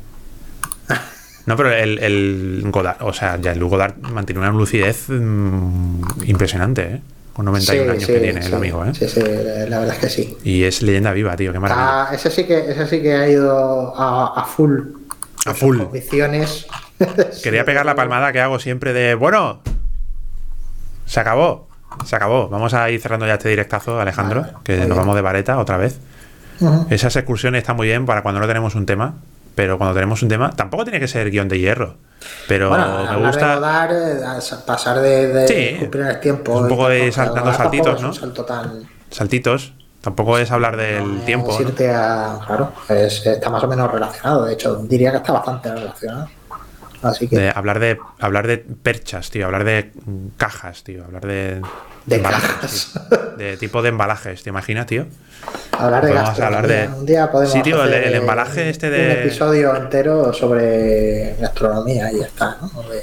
No, pero el, el Godard, o sea, ya el Godard mantiene una lucidez mm, impresionante, ¿eh? Con 91 años que tiene el amigo, ¿eh? Sí, sí, la verdad es que sí. Y es leyenda viva, tío, qué maravilla. Ah, ese sí que, ese sí que ha ido a, a full. A full. Condiciones Quería pegar la palmada que hago siempre de, bueno, se acabó, se acabó. Vamos a ir cerrando ya este directazo, Alejandro, que nos vamos de vareta otra vez. Esas excursiones están muy bien para cuando no tenemos un tema, pero cuando tenemos un tema, tampoco tiene que ser guion de hierro. Pero me gusta. De eh, pasar de, cumplir el tiempo. un poco de dando saltitos, ¿no? Saltitos. Tampoco es hablar del tiempo. claro, está más o menos relacionado. De hecho, diría que está bastante relacionado. De hablar de hablar de perchas, tío, hablar de cajas, tío, hablar de. De cajas. De tipo de embalajes, ¿te imaginas, tío? Hablar de Podemos hablar de- Un día podemos Sí, tío, el- hacer el embalaje este de- Un episodio entero sobre gastronomía y ya está, ¿no? De,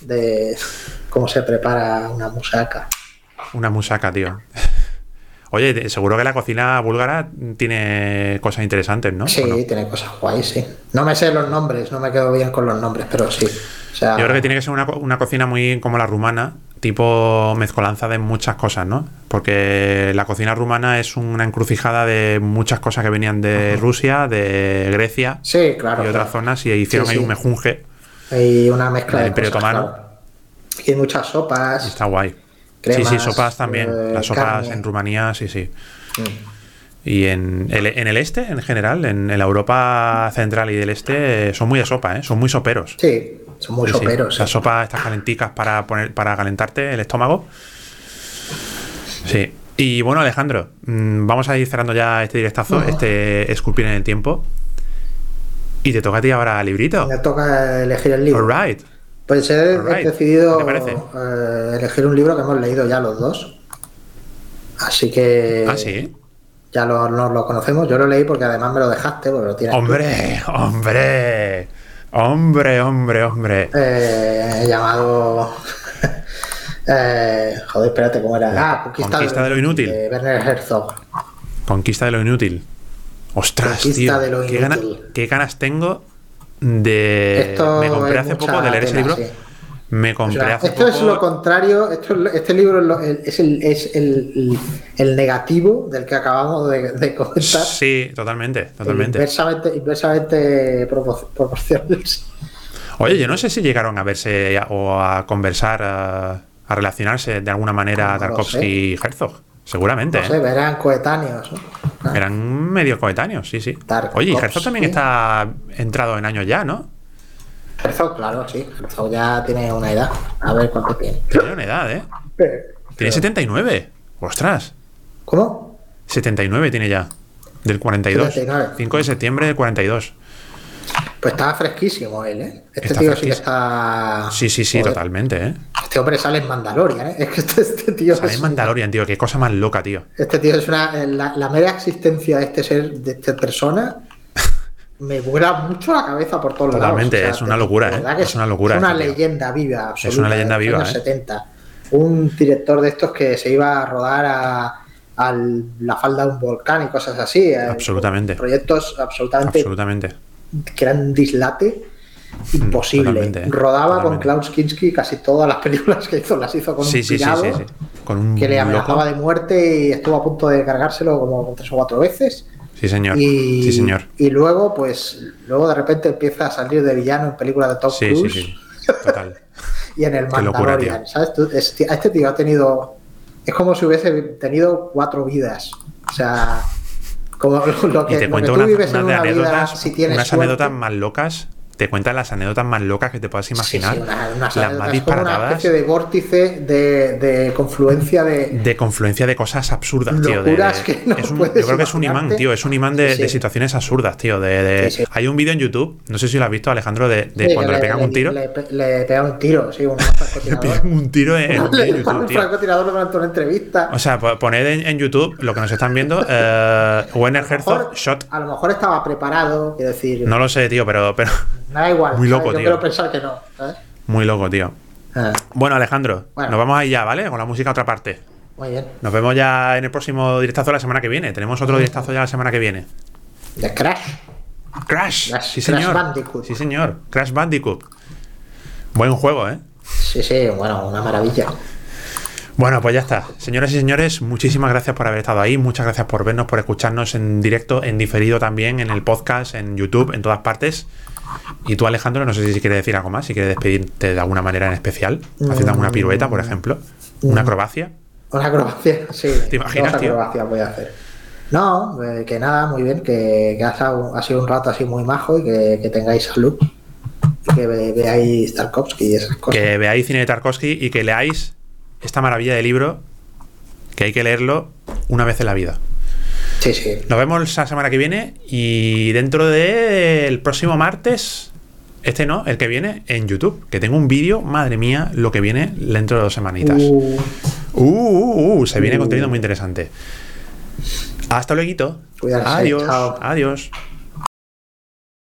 de cómo se prepara una musaca. Una musaca, tío. Oye, seguro que la cocina búlgara tiene cosas interesantes, ¿no? Sí, tiene cosas guays, sí. No me sé los nombres, no me quedo bien con los nombres, pero sí. O sea, Yo creo que tiene que ser una, co- una cocina muy como la rumana, tipo mezcolanza de muchas cosas, ¿no? Porque la cocina rumana es una encrucijada de muchas cosas que venían de Rusia, de Grecia Sí, claro. y otras claro. zonas y hicieron Sí, ahí un mejunje Hay una mezcla de Imperio cosas, Otomano. claro. Y muchas sopas. y está guay. Cremas, sí, sí, sopas también. eh, Las sopas carne. en Rumanía, sí, sí. Mm. Y en el, en el este, en general, en, en la Europa central y del este, eh, son muy de sopa, ¿eh? Son muy soperos. Sí, son muy Sí, sí. soperos. Las sopas estas calenticas para poner para calentarte el estómago. Sí. Y bueno, Alejandro, mm, vamos a ir cerrando ya este directazo, este esculpir en el tiempo. Y te toca a ti ahora librito. Me toca elegir el libro. Alright. Pues he, decidido eh, elegir un libro que hemos leído ya los dos. Así que Ah, sí. ya lo, nos lo conocemos. Yo lo leí porque además me lo dejaste, porque lo tienes tú. Hombre, hombre. Hombre, hombre, hombre. Eh, llamado. eh, joder, espérate, ¿cómo era? La ah, Conquista, Conquista de lo Inútil. De Werner Herzog. Conquista de lo inútil. Ostras, Conquista tío. de lo qué, inútil. qué ganas tengo de. Esto me compré hace poco de leer ese libro. sí. Me O compré sea, hace esto poco. es lo contrario, esto este libro es, el, es el, el negativo del que acabamos de, de comentar. Sí, totalmente, totalmente. Inversamente, inversamente propor- proporcionales. Oye, yo no sé si llegaron a verse o a conversar, a, a relacionarse de alguna manera No Tarkovsky y Herzog. Seguramente, No sé, ¿eh? verán coetáneos. ¿no? Ah, Eran medio coetáneos, sí, sí. Tarkovsky. Oye, y Herzog también está entrado en años ya, ¿no? Herzog, claro, sí. Herzog ya tiene una edad. A ver cuánto tiene. Tiene una edad, ¿eh? Tiene 79. Ostras. ¿Cómo? 79 tiene ya. Del 42. 79. 5 de septiembre del 42. Pues está fresquísimo él, ¿eh? Este Está tío sí que está. Sí, sí, sí, Joder, totalmente, ¿eh? Este hombre sale en Mandalorian, ¿eh? Es que este, este tío. Sale es- en Mandalorian, tío. Qué cosa más loca, tío. Este tío es una. La, la mera existencia de este ser, de esta persona, me vuela mucho la cabeza por todos Totalmente, lados. es una locura, ¿eh? Es una locura Es una este tío. leyenda viva. Absoluta, una leyenda de los viva, años ¿eh? 70. Un director de estos que se iba a rodar a, a la falda de un volcán y cosas así. eh, Absolutamente. Proyectos absolutamente Absolutamente. Que eran dislate imposible. totalmente, ¿eh? Rodaba con. Klaus Kinski casi todas las películas que hizo, las hizo con Sí, un sí, sí, pirado sí, sí. Con un que le amenazaba loco. de muerte y estuvo a punto de cargárselo como tres o cuatro veces. Sí, señor. Y, Sí, señor. y luego, pues, luego de repente empieza a salir de villano en películas de Tom Sí, sí, Cruise sí. Total. y en el locura, Mandalorian. tío. ¿sabes? Tú- este tío ha tenido. Es como si hubiese tenido cuatro vidas. O sea, como lo que, Y te lo que cuento tú unas, vives en unas de una vida, anécdotas, si unas suerte, anécdotas más locas. Te cuentan las anécdotas más locas que te puedas imaginar. Sí, sí, una- las más como una disparatadas. especie de vórtice de, de confluencia de, De confluencia de cosas absurdas, tío. de- Locuras de- que no es un- yo creo que es un imán, tío. Es un imán de, Sí, situaciones absurdas, tío. De. Hay un vídeo en YouTube, no sé si lo has visto, Alejandro, de, cuando que le pegan un tiro. Le, le pegan un tiro, sí, un Le francotirador. pegan un tiro en, en Le disparan YouTube, un francotirador durante una entrevista. O sea, po- poned en, en YouTube lo que nos están viendo. eh, Werner Herzog Shot. A lo mejor estaba preparado, quiero decir. No lo sé, tío, pero, pero me da igual. muy loco, Yo tío. quiero pensar que no. ¿sabes? muy loco, tío. Ah, Bueno, Alejandro, Bueno. nos vamos ahí ya, ¿vale? Con la música a otra parte. muy bien. Nos vemos ya en el próximo directazo la semana que viene. Tenemos otro directazo ya la semana que viene. The Crash. Crash, Crash- sí Crash señor. Bandicoot. Sí señor, Crash Bandicoot. Buen juego, ¿eh? Sí, sí, bueno, una maravilla. Bueno, pues ya está. Señoras y señores, muchísimas gracias por haber estado ahí. Muchas gracias por vernos, por escucharnos en directo, en diferido también, en el podcast, en YouTube, en todas partes. Y tú, Alejandro, no sé si quieres decir algo más, si quieres despedirte de alguna manera en especial, haciendo alguna pirueta, por ejemplo, una acrobacia. Una acrobacia, sí. ¿Te imaginas, dos acrobacias voy a hacer. No, eh, que nada, muy bien, que, que ha, sido, ha sido un rato así muy majo y que, que tengáis salud. Y que ve- veáis Tarkovsky y esas cosas. Que veáis cine de Tarkovsky y que leáis esta maravilla de libro que hay que leerlo una vez en la vida. Sí, sí. Nos vemos la semana que viene y dentro del próximo martes, este no, el que viene, en YouTube, que tengo un vídeo, madre mía, lo que viene dentro de dos semanitas. Uh, Uh, uh, uh, se viene Uh. contenido muy interesante. Hasta luego. Cuídate. Adiós. Adiós.